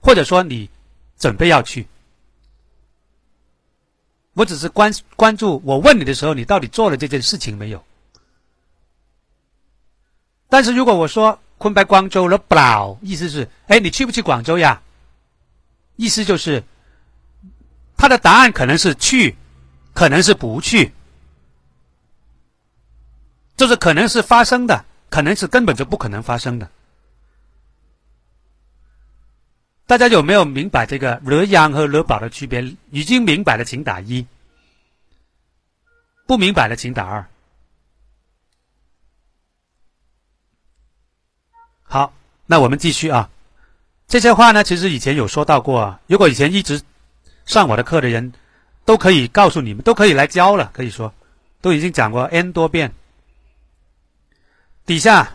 或者说你准备要去。我只是关关注，我问你的时候，你到底做了这件事情没有？但是如果我说昆白广州了不老，意思是，哎，你去不去广州呀？意思就是。他的答案可能是去，可能是不去，就是可能是发生的，可能是根本就不可能发生的。大家有没有明白这个惹阳和惹宝的区别？已经明白的请打一，不明白的请打二。好，那我们继续啊。这些话呢，其实以前有说到过。如果以前一直。上我的课的人，都可以告诉你们，都可以来教了。可以说，都已经讲过 n 多遍。底下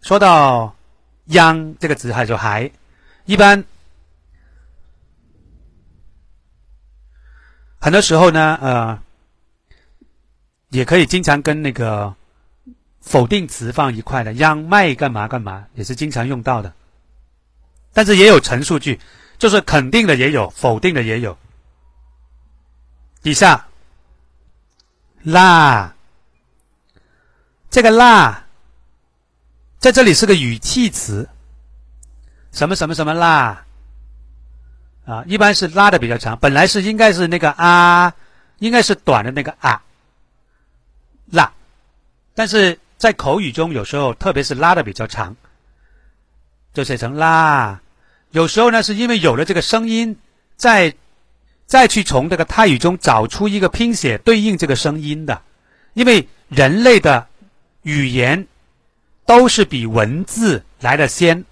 说到“央”这个字，还就还，一般很多时候呢，呃，也可以经常跟那个否定词放一块的，“央卖干嘛干嘛”，也是经常用到的。但是也有陈述句，就是肯定的也有，否定的也有。底下，啦，这个啦，在这里是个语气词，什么什么什么啦，啊，一般是拉的比较长，本来是应该是那个啊，应该是短的那个啊，啦，但是在口语中有时候，特别是拉的比较长，就写成啦，有时候呢是因为有了这个声音在。再去从这个泰语中找出一个拼写对应这个声音的，因为人类的语言都是比文字来的先，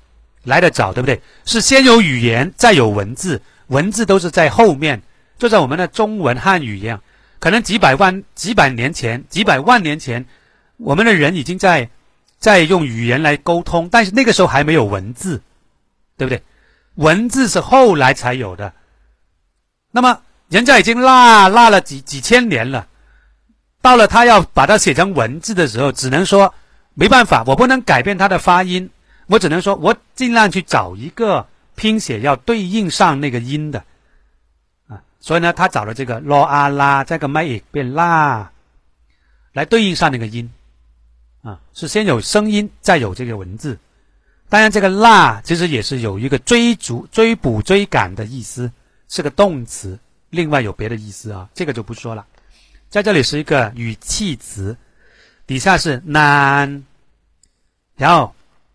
来的早，对不对？是先有语言，再有文字，文字都是在后面，就像我们的中文汉语一样，可能几百万、几百年前、几百万年前，我们的人已经在在用语言来沟通，但是那个时候还没有文字，对不对？文字是后来才有的。那么，人家已经落落了几几千年了，到了他要把它写成文字的时候，只能说没办法，我不能改变它的发音，我只能说我尽量去找一个拼写要对应上那个音的啊。所以呢，他找了这个 lo 啊拉，这个 mai 变啦，来对应上那个音啊，是先有声音，再有这个文字。当然，这个啦其实也是有一个追逐、追捕、追赶的意思。是个动词，另外有别的意思啊，这个就不说了。在这里是一个语气词，底下是难，然后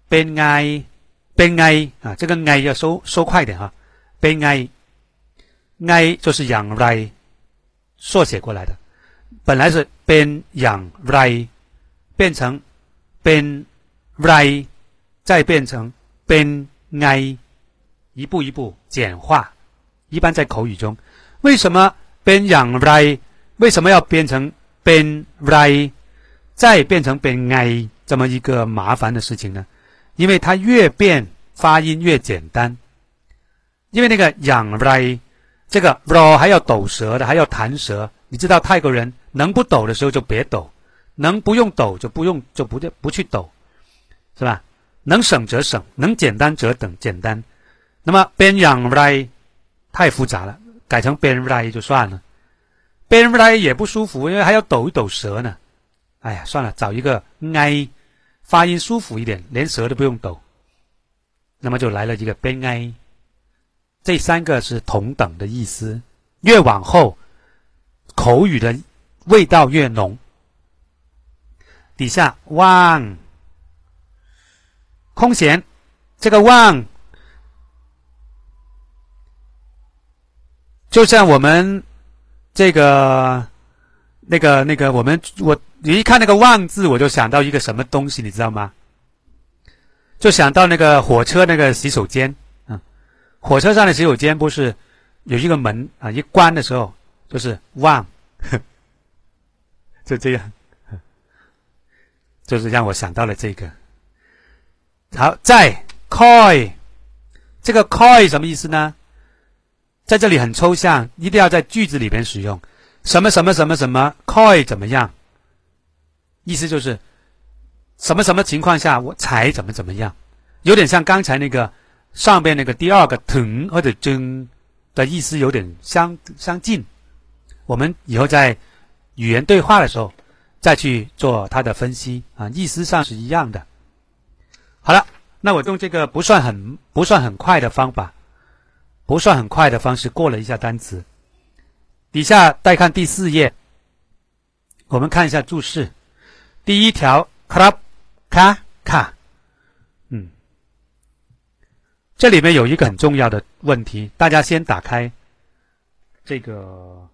悲哀，悲哀啊，这个哀要收收快点啊，悲哀，哀就是养来缩写过来的，本来是边养来变成边来，再变成边哀，一步一步简化。一般在口语中，为什么边养来？为什么要变成变来，再变成边哀这么一个麻烦的事情呢？因为它越变发音越简单。因为那个养来，这个 ro 还要抖舌的，还要弹舌。你知道泰国人能不抖的时候就别抖，能不用抖就不用就不不去抖，是吧？能省则省，能简单则等简单。那么变养来。太复杂了，改成 b e n r a 就算了 b e n r a 也不舒服，因为还要抖一抖舌呢。哎呀，算了，找一个 i 发音舒服一点，连舌都不用抖。那么就来了一个 b e n i 这三个是同等的意思，越往后口语的味道越浓。底下望空闲，这个望就像我们这个那个那个，我们我你一看那个“望”字，我就想到一个什么东西，你知道吗？就想到那个火车那个洗手间，嗯，火车上的洗手间不是有一个门啊？一关的时候就是“望 [laughs] ”，就这样。[laughs] 就是让我想到了这个。好，在 “coy” 这个 “coy” 什么意思呢？在这里很抽象，一定要在句子里边使用。什么什么什么什么 “coy” 怎么样？意思就是什么什么情况下我才怎么怎么样？有点像刚才那个上边那个第二个“疼”或者“真”的意思有点相相近。我们以后在语言对话的时候。再去做它的分析啊，意思上是一样的。好了，那我用这个不算很不算很快的方法，不算很快的方式过了一下单词。底下再看第四页，我们看一下注释。第一条，club，卡卡，嗯，这里面有一个很重要的问题，大家先打开这个。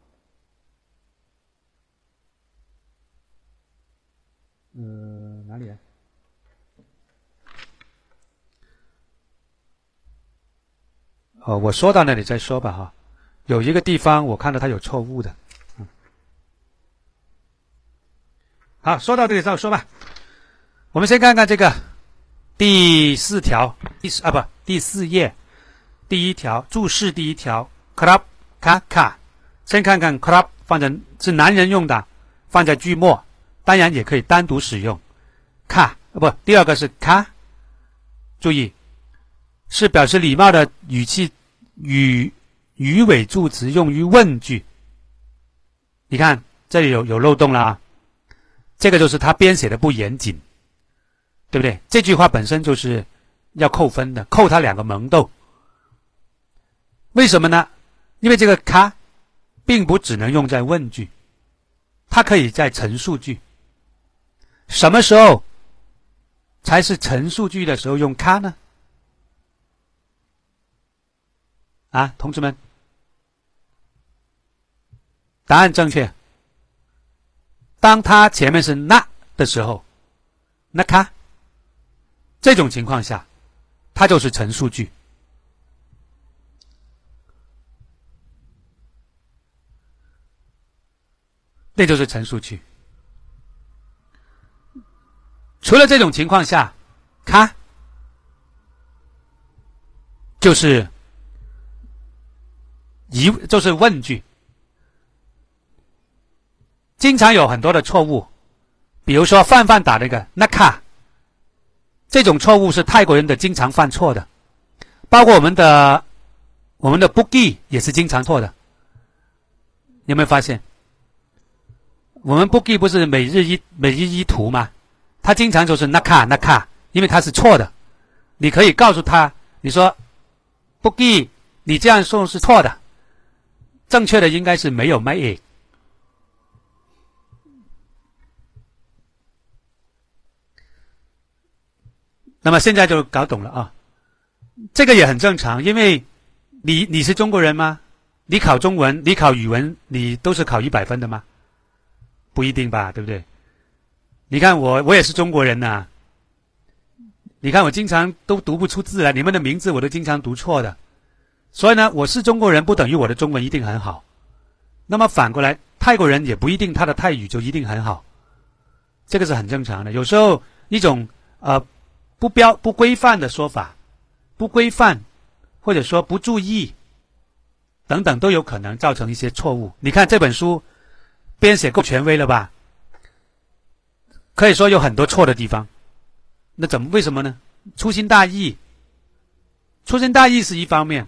呃，哪里啊？哦，我说到那里再说吧，哈。有一个地方我看到它有错误的，嗯。好，说到这里再说吧。我们先看看这个第四条，第四啊不，第四页第一条注释第一条，club 卡卡。先看看 club 放在是男人用的，放在句末。当然也可以单独使用，卡啊不，第二个是卡，注意是表示礼貌的语气语语尾助词，用于问句。你看这里有有漏洞了啊，这个就是他编写的不严谨，对不对？这句话本身就是要扣分的，扣他两个萌豆。为什么呢？因为这个卡并不只能用在问句，它可以在陈述句。什么时候才是陈述句的时候用“卡”呢？啊，同志们，答案正确。当它前面是“那”的时候，“那卡”这种情况下，它就是陈述句，那就是陈述句。除了这种情况下，卡就是疑，就是问句，经常有很多的错误，比如说范范打那个那卡，这种错误是泰国人的经常犯错的，包括我们的我们的 boogie 也是经常错的，有没有发现？我们 boogie 不是每日一每日一图吗？他经常就是那卡那卡，因为他是错的。你可以告诉他，你说不给，你这样说是错的，正确的应该是没有 may。那么现在就搞懂了啊，这个也很正常，因为你你是中国人吗？你考中文，你考语文，你都是考一百分的吗？不一定吧，对不对？你看我，我也是中国人呐。你看我经常都读不出字来，你们的名字我都经常读错的。所以呢，我是中国人不等于我的中文一定很好。那么反过来，泰国人也不一定他的泰语就一定很好。这个是很正常的。有时候一种呃不标不规范的说法，不规范或者说不注意等等，都有可能造成一些错误。你看这本书编写够权威了吧？可以说有很多错的地方，那怎么为什么呢？粗心大意，粗心大意是一方面，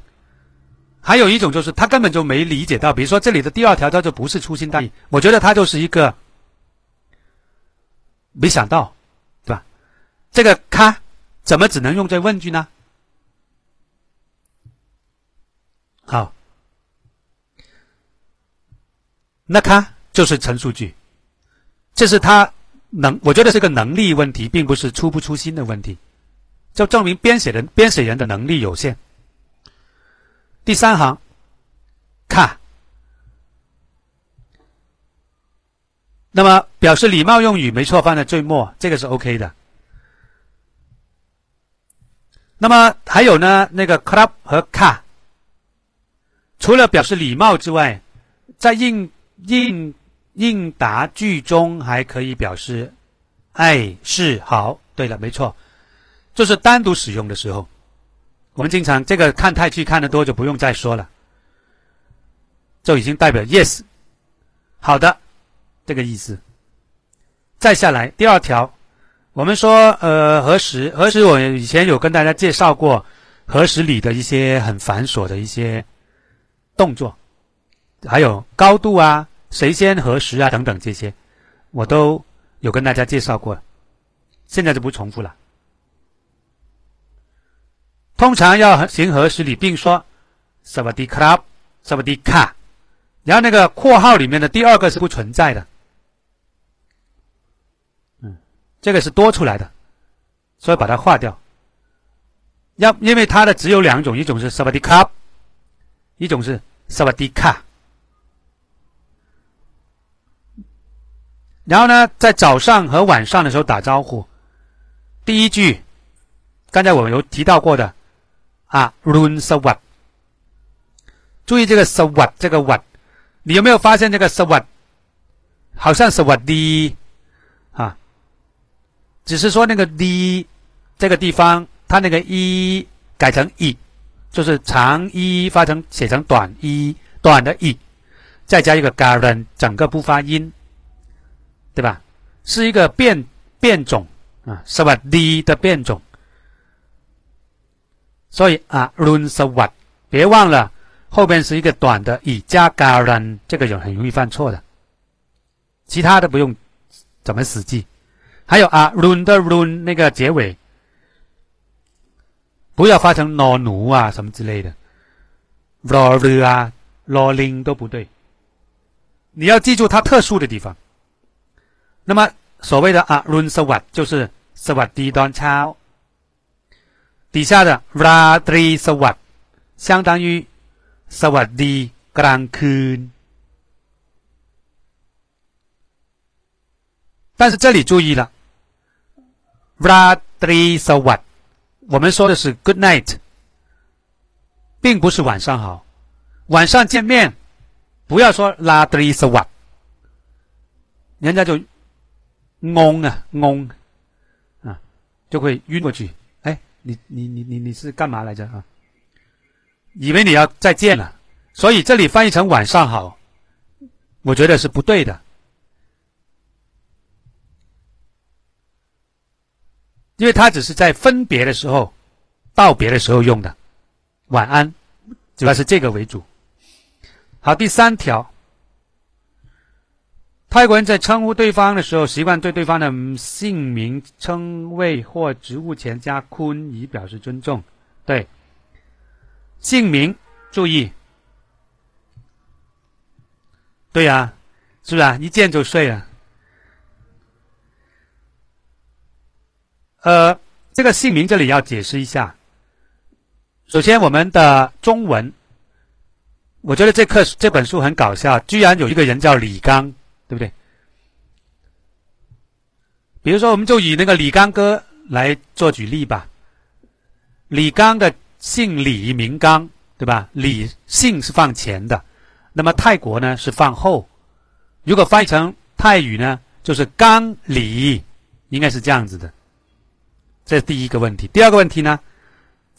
还有一种就是他根本就没理解到，比如说这里的第二条，他就不是粗心大意。我觉得他就是一个没想到，对吧？这个“咔”怎么只能用这问句呢？好，那“咔”就是陈述句，这是他能，我觉得是个能力问题，并不是粗不粗心的问题，就证明编写人编写人的能力有限。第三行，看。那么表示礼貌用语没错，放在最末，这个是 OK 的。那么还有呢，那个 club 和 car，除了表示礼貌之外，在应应应答句中还可以表示，哎，是好，对了，没错，就是单独使用的时候。我们经常这个看太剧看得多就不用再说了，就已经代表 yes，好的这个意思。再下来第二条，我们说呃何时何时我以前有跟大家介绍过何时里的一些很繁琐的一些动作，还有高度啊，谁先何时啊等等这些，我都有跟大家介绍过，现在就不重复了。通常要行和时里，并说 “savadi club”，“savadi car”，然后那个括号里面的第二个是不存在的，嗯，这个是多出来的，所以把它划掉。要因为它的只有两种，一种是 “savadi club”，一种是 “savadi car”。然后呢，在早上和晚上的时候打招呼，第一句，刚才我们有提到过的。啊，run s w a t 注意这个 s w a t 这个 what，你有没有发现这个 s w a t 好像 s w a t 的，只是说那个 d 这个地方，它那个一改成 e，就是长一发成写成短一，短的 e，再加一个 garden，整个不发音，对吧？是一个变变种啊是吧？d 的变种。所以啊，run so what，别忘了后边是一个短的以加 garden，这个有很容易犯错的。其他的不用怎么死记。还有啊，run 的 run 那个结尾不要发成 no 奴啊什么之类的，roll 啊，rolling 都不对。你要记住它特殊的地方。那么所谓的啊，run s what 就是สวัสดีตอนเช้า底下的 radri sawat 相当于 sawadi gran 但是这里注意了 ，radri sawat 我们说的是 good night，并不是晚上好。晚上见面不要说 radri sawat，人家就懵啊懵啊，就会晕过去。哎你你你你你是干嘛来着啊？以为你要再见了，所以这里翻译成晚上好，我觉得是不对的，因为它只是在分别的时候、道别的时候用的。晚安，主要是这个为主。好，第三条。泰国人在称呼对方的时候，习惯对对方的姓名、称谓或职务前加“坤”以表示尊重。对，姓名注意。对呀，是不是啊？一见就睡了。呃，这个姓名这里要解释一下。首先，我们的中文，我觉得这课这本书很搞笑，居然有一个人叫李刚。对不对？比如说，我们就以那个李刚哥来做举例吧。李刚的姓李，名刚，对吧？李姓是放前的，那么泰国呢是放后。如果翻译成泰语呢，就是刚李，应该是这样子的。这是第一个问题。第二个问题呢，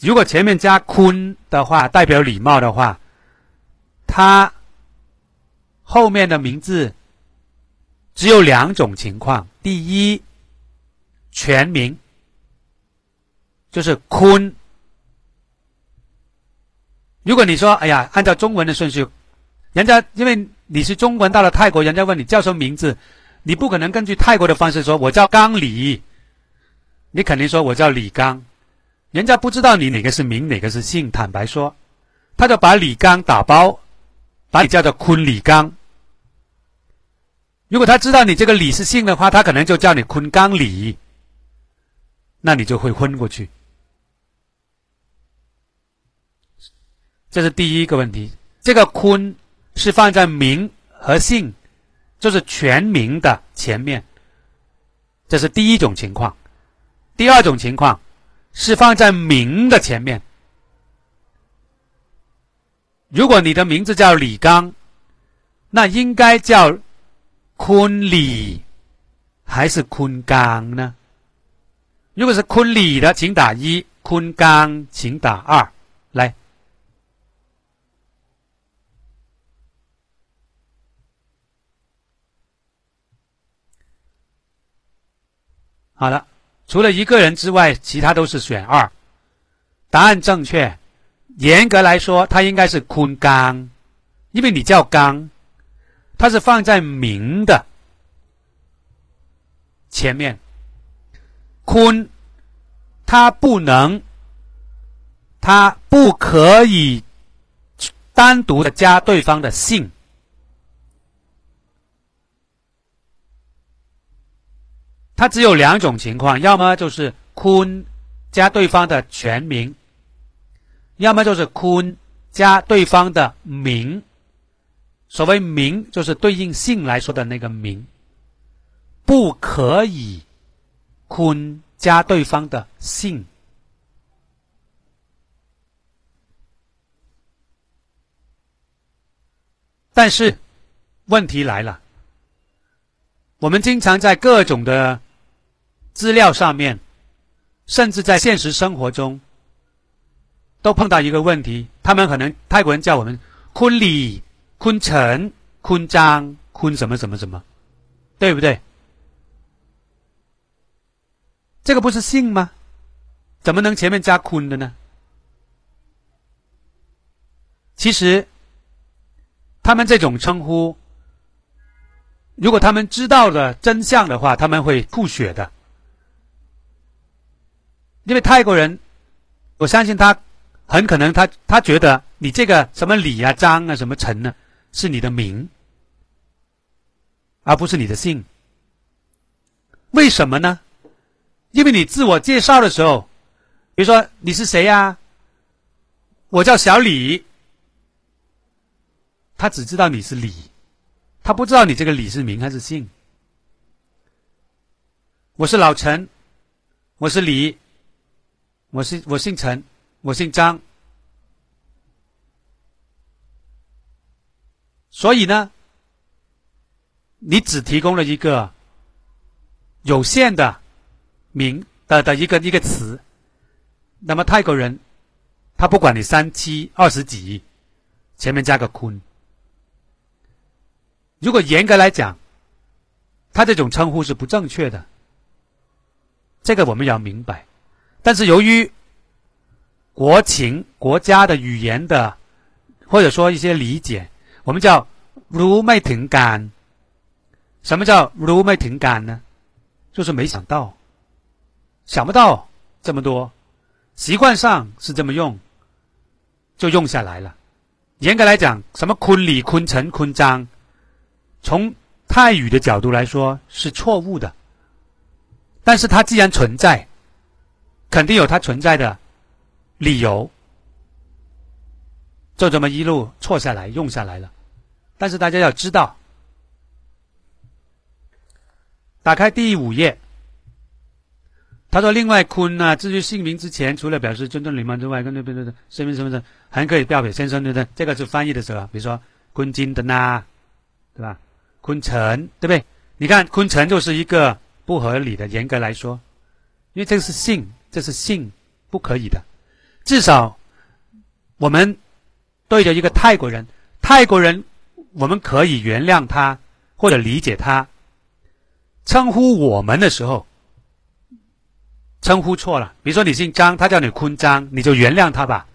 如果前面加坤的话，代表礼貌的话，他后面的名字。只有两种情况：第一，全名就是坤；如果你说，哎呀，按照中文的顺序，人家因为你是中文，到了泰国，人家问你叫什么名字，你不可能根据泰国的方式说，我叫刚里，你肯定说我叫李刚，人家不知道你哪个是名，哪个是姓，坦白说，他就把李刚打包，把你叫做坤李刚。如果他知道你这个李是姓的话，他可能就叫你坤刚李，那你就会昏过去。这是第一个问题。这个坤是放在名和姓，就是全名的前面，这是第一种情况。第二种情况是放在名的前面。如果你的名字叫李刚，那应该叫坤李还是坤刚呢？如果是坤李的，请打一；坤刚，请打二。来。好了，除了一个人之外，其他都是选二。答案正确。严格来说，它应该是坤刚，因为你叫刚，它是放在名的前面。坤，它不能，它不可以单独的加对方的姓。它只有两种情况，要么就是坤加对方的全名，要么就是坤加对方的名。所谓名，就是对应姓来说的那个名，不可以坤加对方的姓。但是问题来了，我们经常在各种的。资料上面，甚至在现实生活中，都碰到一个问题。他们可能泰国人叫我们坤里、坤城、坤章、坤什么什么什么，对不对？这个不是姓吗？怎么能前面加坤的呢？其实，他们这种称呼，如果他们知道了真相的话，他们会吐血的。因为泰国人，我相信他很可能他他觉得你这个什么李啊、张啊、什么陈呢，是你的名，而不是你的姓。为什么呢？因为你自我介绍的时候，比如说你是谁呀？我叫小李，他只知道你是李，他不知道你这个李是名还是姓。我是老陈，我是李。我姓我姓陈，我姓张，所以呢，你只提供了一个有限的名的的一个一个词，那么泰国人他不管你三七二十几，前面加个坤，如果严格来讲，他这种称呼是不正确的，这个我们要明白。但是由于国情、国家的语言的，或者说一些理解，我们叫“如没停感”。什么叫“如没停感”呢？就是没想到，想不到这么多，习惯上是这么用，就用下来了。严格来讲，什么坤里、坤城、坤章，从泰语的角度来说是错误的。但是它既然存在。肯定有它存在的理由，就这么一路错下来用下来了。但是大家要知道，打开第五页，他说：“另外，坤啊，至于姓名之前，除了表示尊重礼貌之外，跟那边的身份身份证还可以标表先生对不对？这个是翻译的时候，比如说坤金的呐，对吧？坤城，对不对？你看坤城就是一个不合理的，严格来说，因为这个是姓。”这是姓，不可以的。至少，我们对着一个泰国人，泰国人我们可以原谅他或者理解他称呼我们的时候，称呼错了。比如说你姓张，他叫你坤张，你就原谅他吧。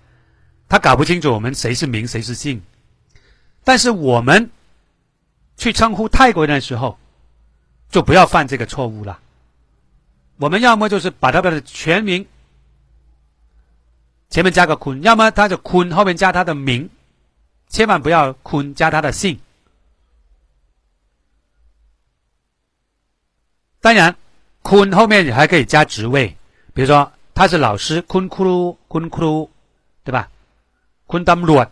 他搞不清楚我们谁是名谁是姓。但是我们去称呼泰国人的时候，就不要犯这个错误了。我们要么就是把他的全名前面加个坤，要么他的坤后面加他的名，千万不要坤加他的姓。当然，坤后面还可以加职位，比如说他是老师，坤库鲁坤库鲁，对吧？坤当鲁，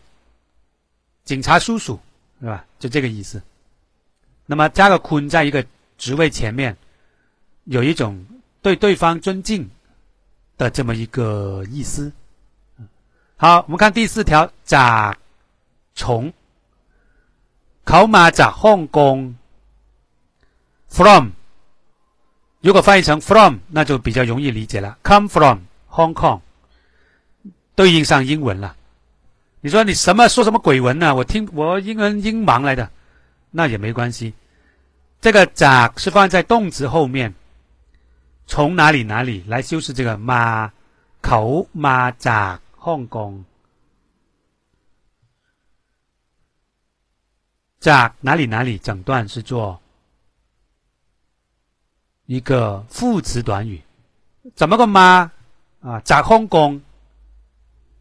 警察叔叔，对吧？就这个意思。那么加个坤在一个职位前面，有一种对对方尊敬的这么一个意思。好，我们看第四条，甲从考马甲 Hong Kong from。如果翻译成 from，那就比较容易理解了。Come from Hong Kong，对应上英文了。你说你什么说什么鬼文呢？我听我英文英盲来的，那也没关系。这个咋是放在动词后面，从哪里哪里来修饰这个马口马咋 Hong Kong？咋哪里哪里整段是做。一个副词短语，怎么个马啊？จากฮ่องกง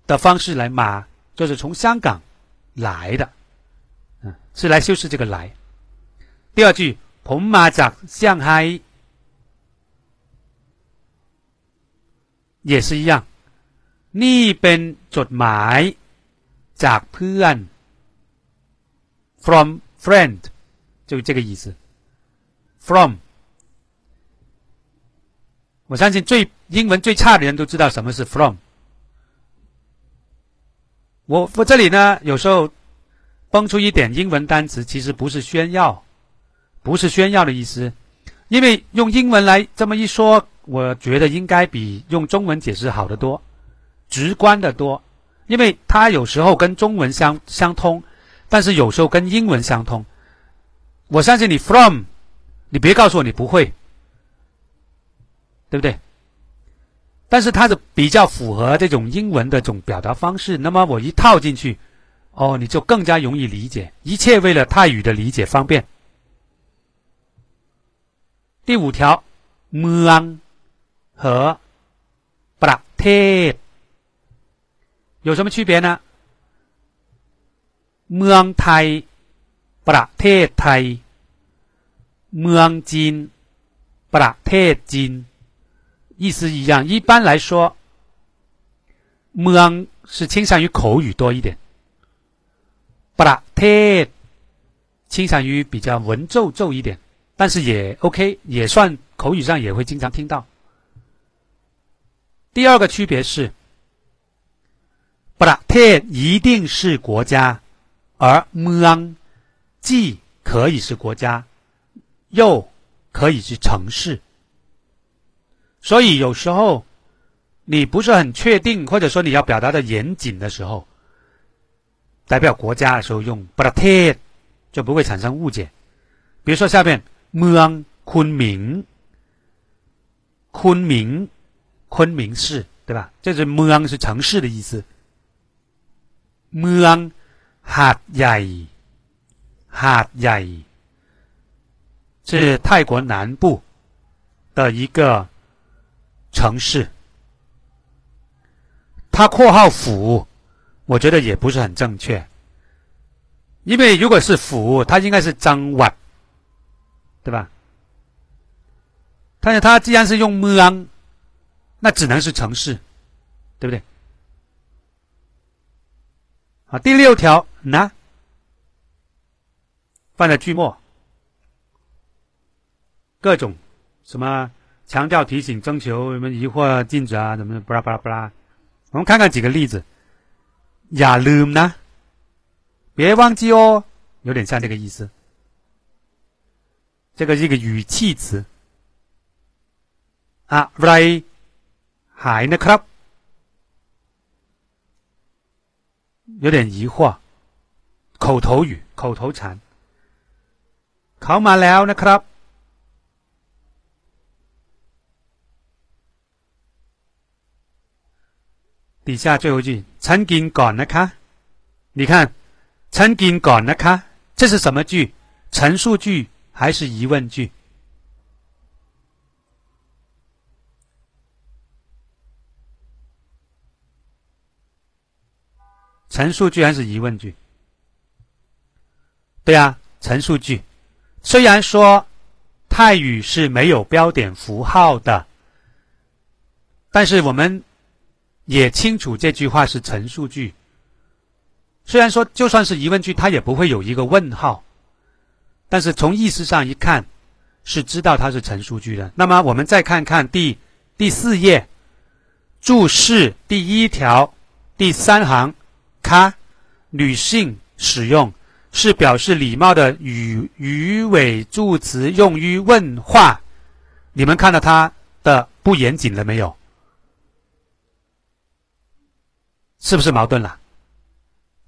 的方式来马，就是从香港来的，嗯，是来修饰这个来。第二句，ผมมาจาก上海， 也是一样。นี่เป็นจดหมายจากเพื่อน，from friend，就这个意思，from。我相信最英文最差的人都知道什么是 from。我我这里呢，有时候蹦出一点英文单词，其实不是炫耀，不是炫耀的意思，因为用英文来这么一说， 我觉得应该比用中文解释好得多直观得多因为它有时候跟中文相相通但是有时候跟英文相通。我相信你 from 你别告诉我你不会对不对？但是它是比较符合这种英文的这种表达方式那么我一套进去哦你就更加容易理解一切为了泰语的理解方便。第五条 m ang 和ประเทศ有什么区别呢？เมืองไทยประเทศไทยเมืองจีนประเทศจีน意思一样，一般来说，“mung” 是倾向于口语多一点，“pra”“te” 倾向于比较文绉绉一点，但是也 OK，也算口语上也会经常听到。 第二个区别是普拉提一定是国家而 mong 既可以是国家又可以是城市。所以有时候你不是很确定或者说你要表达的严谨的时候代表国家的时候用普拉提就不会产生误解。比如说下面 mong 昆明。昆明昆明市，对吧？这是 m n 是城市的意思。m n h a t y a i h a t y a i 是泰国南部的一个城市。它括号府，我觉得也不是很正确，因为如果是府，它应该是张湾，对吧？但是它既然是用 m n 那只能是城市，对不对？好，第六条呢，放在句末，各种什么？强调、提醒、征求什么疑惑、禁止啊，怎么巴拉巴拉巴拉？我们看看几个例子。亚 lum 呢？别忘记哦，有点像这个意思。这个是一个语气词。啊，right，还呢？club 有点疑惑，口头语、口头禅。考马了呢？club。底下最后一句曾经讲了卡，你看曾经讲了卡，这是什么句？陈述句还是疑问句？陈述句还是疑问句？对啊，陈述句。虽然说泰语是没有标点符号的，但是我们也清楚这句话是陈述句。虽然说就算是疑问句，它也不会有一个问号，但是从意思上一看，是知道它是陈述句的。那么我们再看看第第四页注释第一条第三行。卡，女性使用是表示礼貌的语语尾助词，用于问话。你们看到它的不严谨了没有？是不是矛盾了？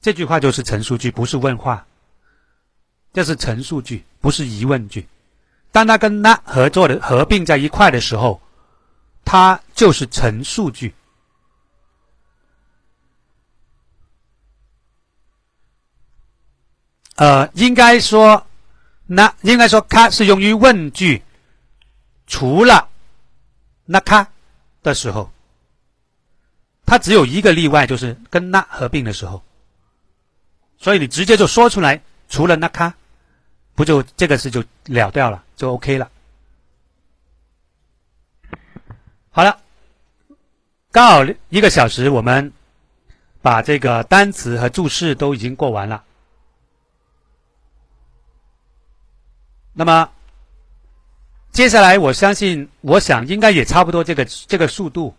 这句话就是陈述句，不是问话。这是陈述句，不是疑问句。当它跟那合作的合并在一块的时候，它就是陈述句。呃，应该说，那应该说，它是用于问句，除了那卡的时候，它只有一个例外，就是跟那合并的时候。所以你直接就说出来，除了那卡，不就这个事就了掉了，就 OK 了。好了，刚好一个小时，我们把这个单词和注释都已经过完了。那么，接下来我相信，我想应该也差不多这个这个速度。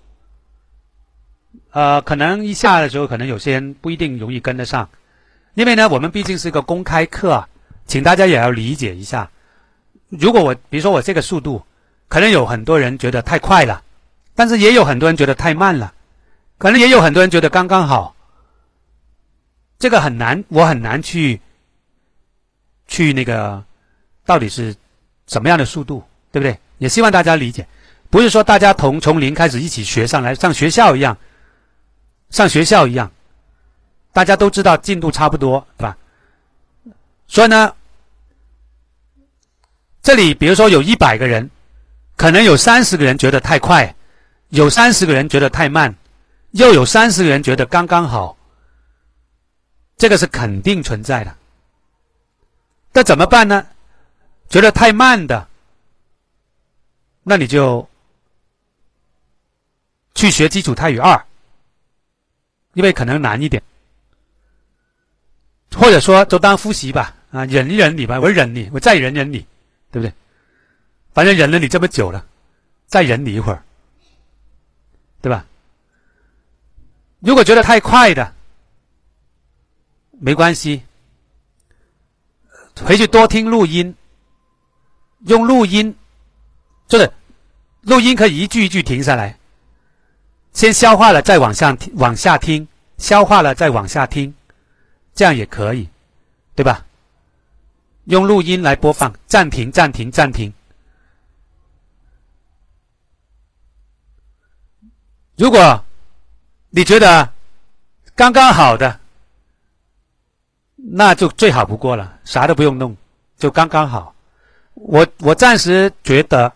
呃，可能一下的时候，可能有些人不一定容易跟得上，因为呢，我们毕竟是一个公开课，请大家也要理解一下。如果我比如说我这个速度，可能有很多人觉得太快了，但是也有很多人觉得太慢了，可能也有很多人觉得刚刚好。这个很难，我很难去去那个。到底是什么样的速度，对不对？也希望大家理解，不是说大家从从零开始一起学上来，像学校一样，上学校一样，大家都知道进度差不多，对吧？所以呢，这里比如说有一百个人，可能有三十个人觉得太快，有三十个人觉得太慢，又有三十个人觉得刚刚好，这个是肯定存在的。那怎么办呢？觉得太慢的，那你就去学基础泰语二，因为可能难一点，或者说就当复习吧，啊，忍一忍你吧，我忍你，我再忍忍你，对不对？反正忍了你这么久了，再忍你一会儿，对吧？如果觉得太快的，没关系，回去多听录音。用录音，就是录音可以一句一句停下来，先消化了再往下往下听，消化了再往下听，这样也可以，对吧？用录音来播放，暂停，暂停，暂停。如果你觉得刚刚好的，那就最好不过了，啥都不用弄，就刚刚好。我我暂时觉得，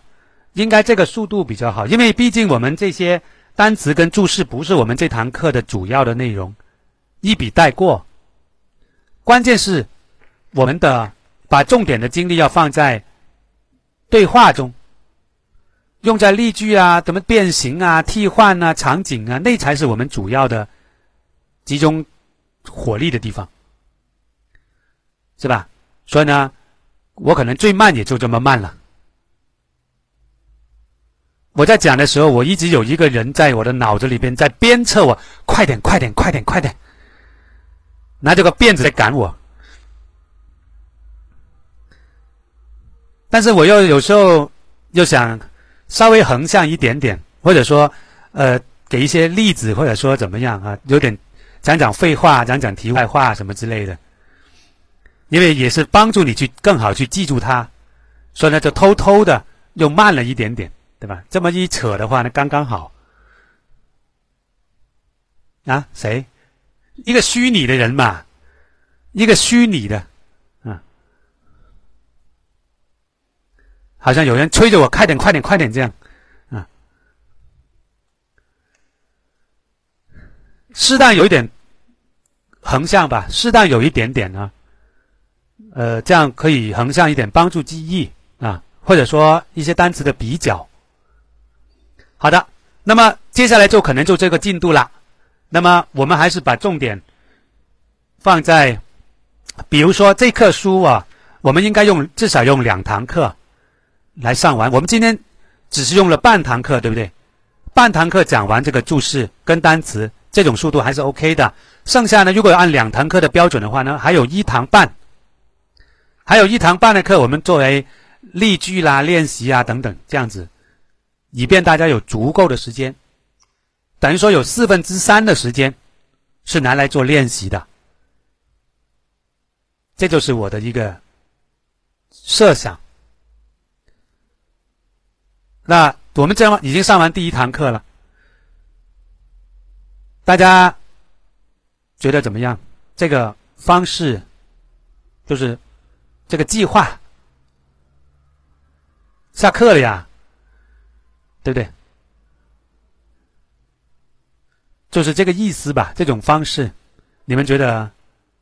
应该这个速度比较好，因为毕竟我们这些单词跟注释不是我们这堂课的主要的内容，一笔带过。关键是我们的把重点的精力要放在对话中，用在例句啊、怎么变形啊、替换啊、场景啊，那才是我们主要的集中火力的地方，是吧？所以呢。我可能最慢也就这么慢了。我在讲的时候，我一直有一个人在我的脑子里边在鞭策我：快点，快点，快点，快点！拿这个鞭子在赶我。但是我又有时候又想稍微横向一点点，或者说，呃，给一些例子，或者说怎么样啊？有点讲讲废话，讲讲题外话什么之类的。因为也是帮助你去更好去记住它，所以呢就偷偷的又慢了一点点，对吧？这么一扯的话呢，刚刚好。啊？谁？一个虚拟的人嘛，一个虚拟的，啊，好像有人催着我，快点，快点，快点，这样，啊，适当有一点横向吧，适当有一点点呢，呃，这样可以横向一点，帮助记忆啊，或者说一些单词的比较。好的，那么接下来就可能就这个进度了。那么我们还是把重点放在，比如说这课书啊，我们应该用至少用两堂课来上完。我们今天只是用了半堂课，对不对？半堂课讲完这个注释跟单词，这种速度还是 OK 的。剩下呢，如果按两堂课的标准的话呢，还有一堂半，还有一堂半的课，我们作为例句啦、练习啊等等这样子。以便大家有足够的时间，等于说有四分之三的时间是拿来做练习的，这就是我的一个设想。那我们这样已经上完第一堂课了，大家觉得怎么样？这个方式就是这个计划，下课了呀。对不对？就是这个意思吧。这种方式，你们觉得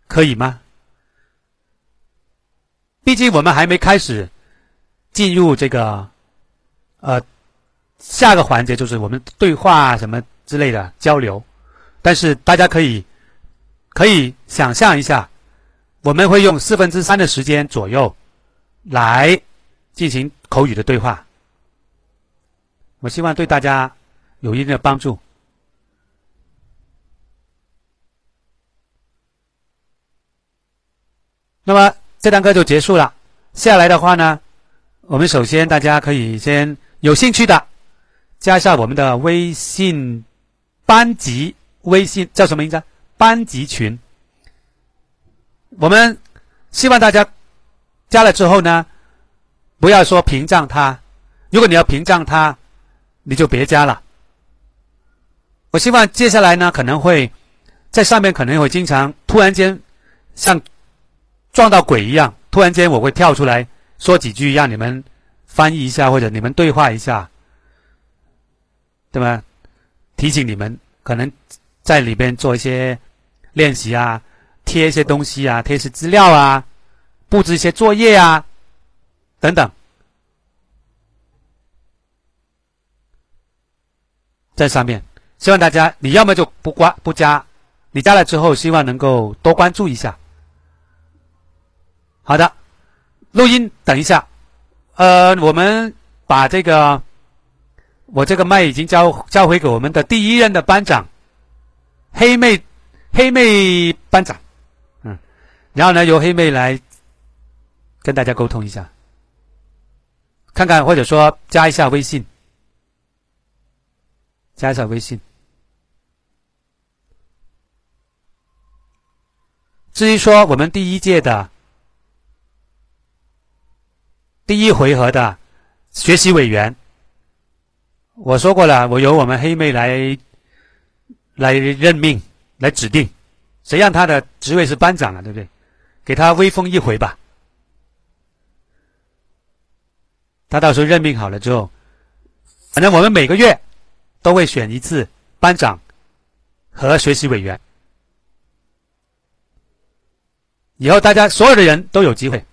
可以吗？毕竟我们还没开始进入这个呃下个环节，就是我们对话什么之类的交流。但是大家可以可以想象一下，我们会用四分之三的时间左右来进行口语的对话。我希望对大家有一定的帮助。那么这堂课就结束了。下来的话呢，我们首先大家可以先有兴趣的加一下我们的微信班级，微信叫什么名字？班级群。我们希望大家加了之后呢，不要说屏障它。如果你要屏障它。你就别加了。我希望接下来呢，可能会在上面可能会经常突然间像撞到鬼一样，突然间我会跳出来说几句，让你们翻译一下或者你们对话一下，对吧？提醒你们可能在里边做一些练习啊，贴一些东西啊，贴一些资料啊，布置一些作业啊，等等。在上面，希望大家你要么就不关不加，你加了之后，希望能够多关注一下。好的，录音等一下，呃，我们把这个我这个麦已经交交回给我们的第一任的班长黑妹黑妹班长，然后呢由黑妹来跟大家沟通一下，看看或者说加一下微信。加一下微信。至于说我们第一届的第一回合的学习委员，我说过了，我由我们黑妹来来任命、来指定，谁让他的职位是班长啊？对不对？给他威风一回吧。他到时候任命好了之后，反正我们每个月。都会选一次班长和学习委员，以后大家所有的人都有机会。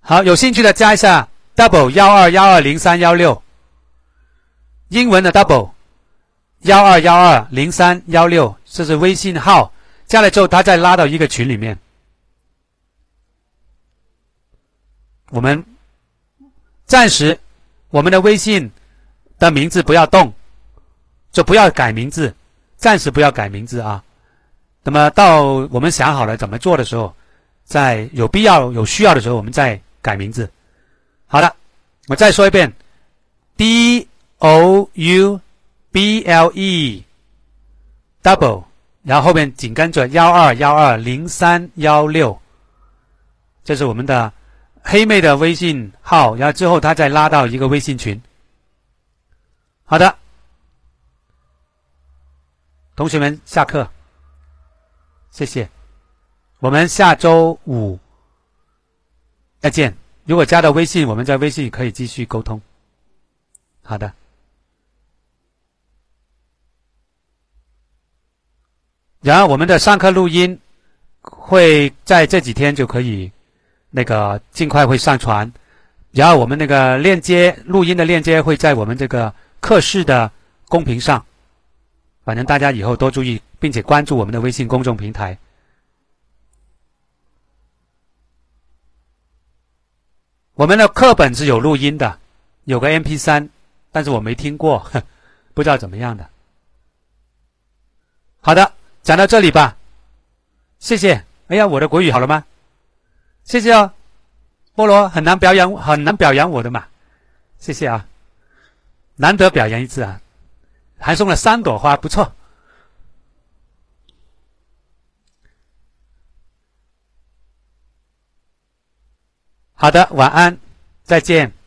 好，有兴趣的加一下 double 幺二幺二零三幺六，英文的 double 幺二幺二零三幺六，这是微信号。加了之后，他再拉到一个群里面，我们暂时。我们的微信的名字不要动，就不要改名字，暂时不要改名字啊。那么到我们想好了怎么做的时候，在有必要、有需要的时候，我们再改名字。好的，我再说一遍：d o u b l e double，然后后面紧跟着幺二幺二零三幺六，这是我们的。黑妹的微信号，然后之后他再拉到一个微信群。好的，同学们下课，谢谢。我们下周五再见。如果加到微信，我们在微信可以继续沟通。好的。然后我们的上课录音会在这几天就可以那个尽快会上传。然后我们那个链接录音的链接会在我们这个课室的公屏上。反正大家以后多注意，并且关注我们的微信公众平台。我们的课本是有录音的，有个 MP 三，但是我没听过，[laughs] 不知道怎么样的。好的，讲到这里吧，谢谢。哎呀，我的国语好了吗？谢谢哦，菠萝很难表扬，很难表扬我的嘛，谢谢啊，难得表扬一次啊。还送了三朵花，不错。好的，晚安，再见。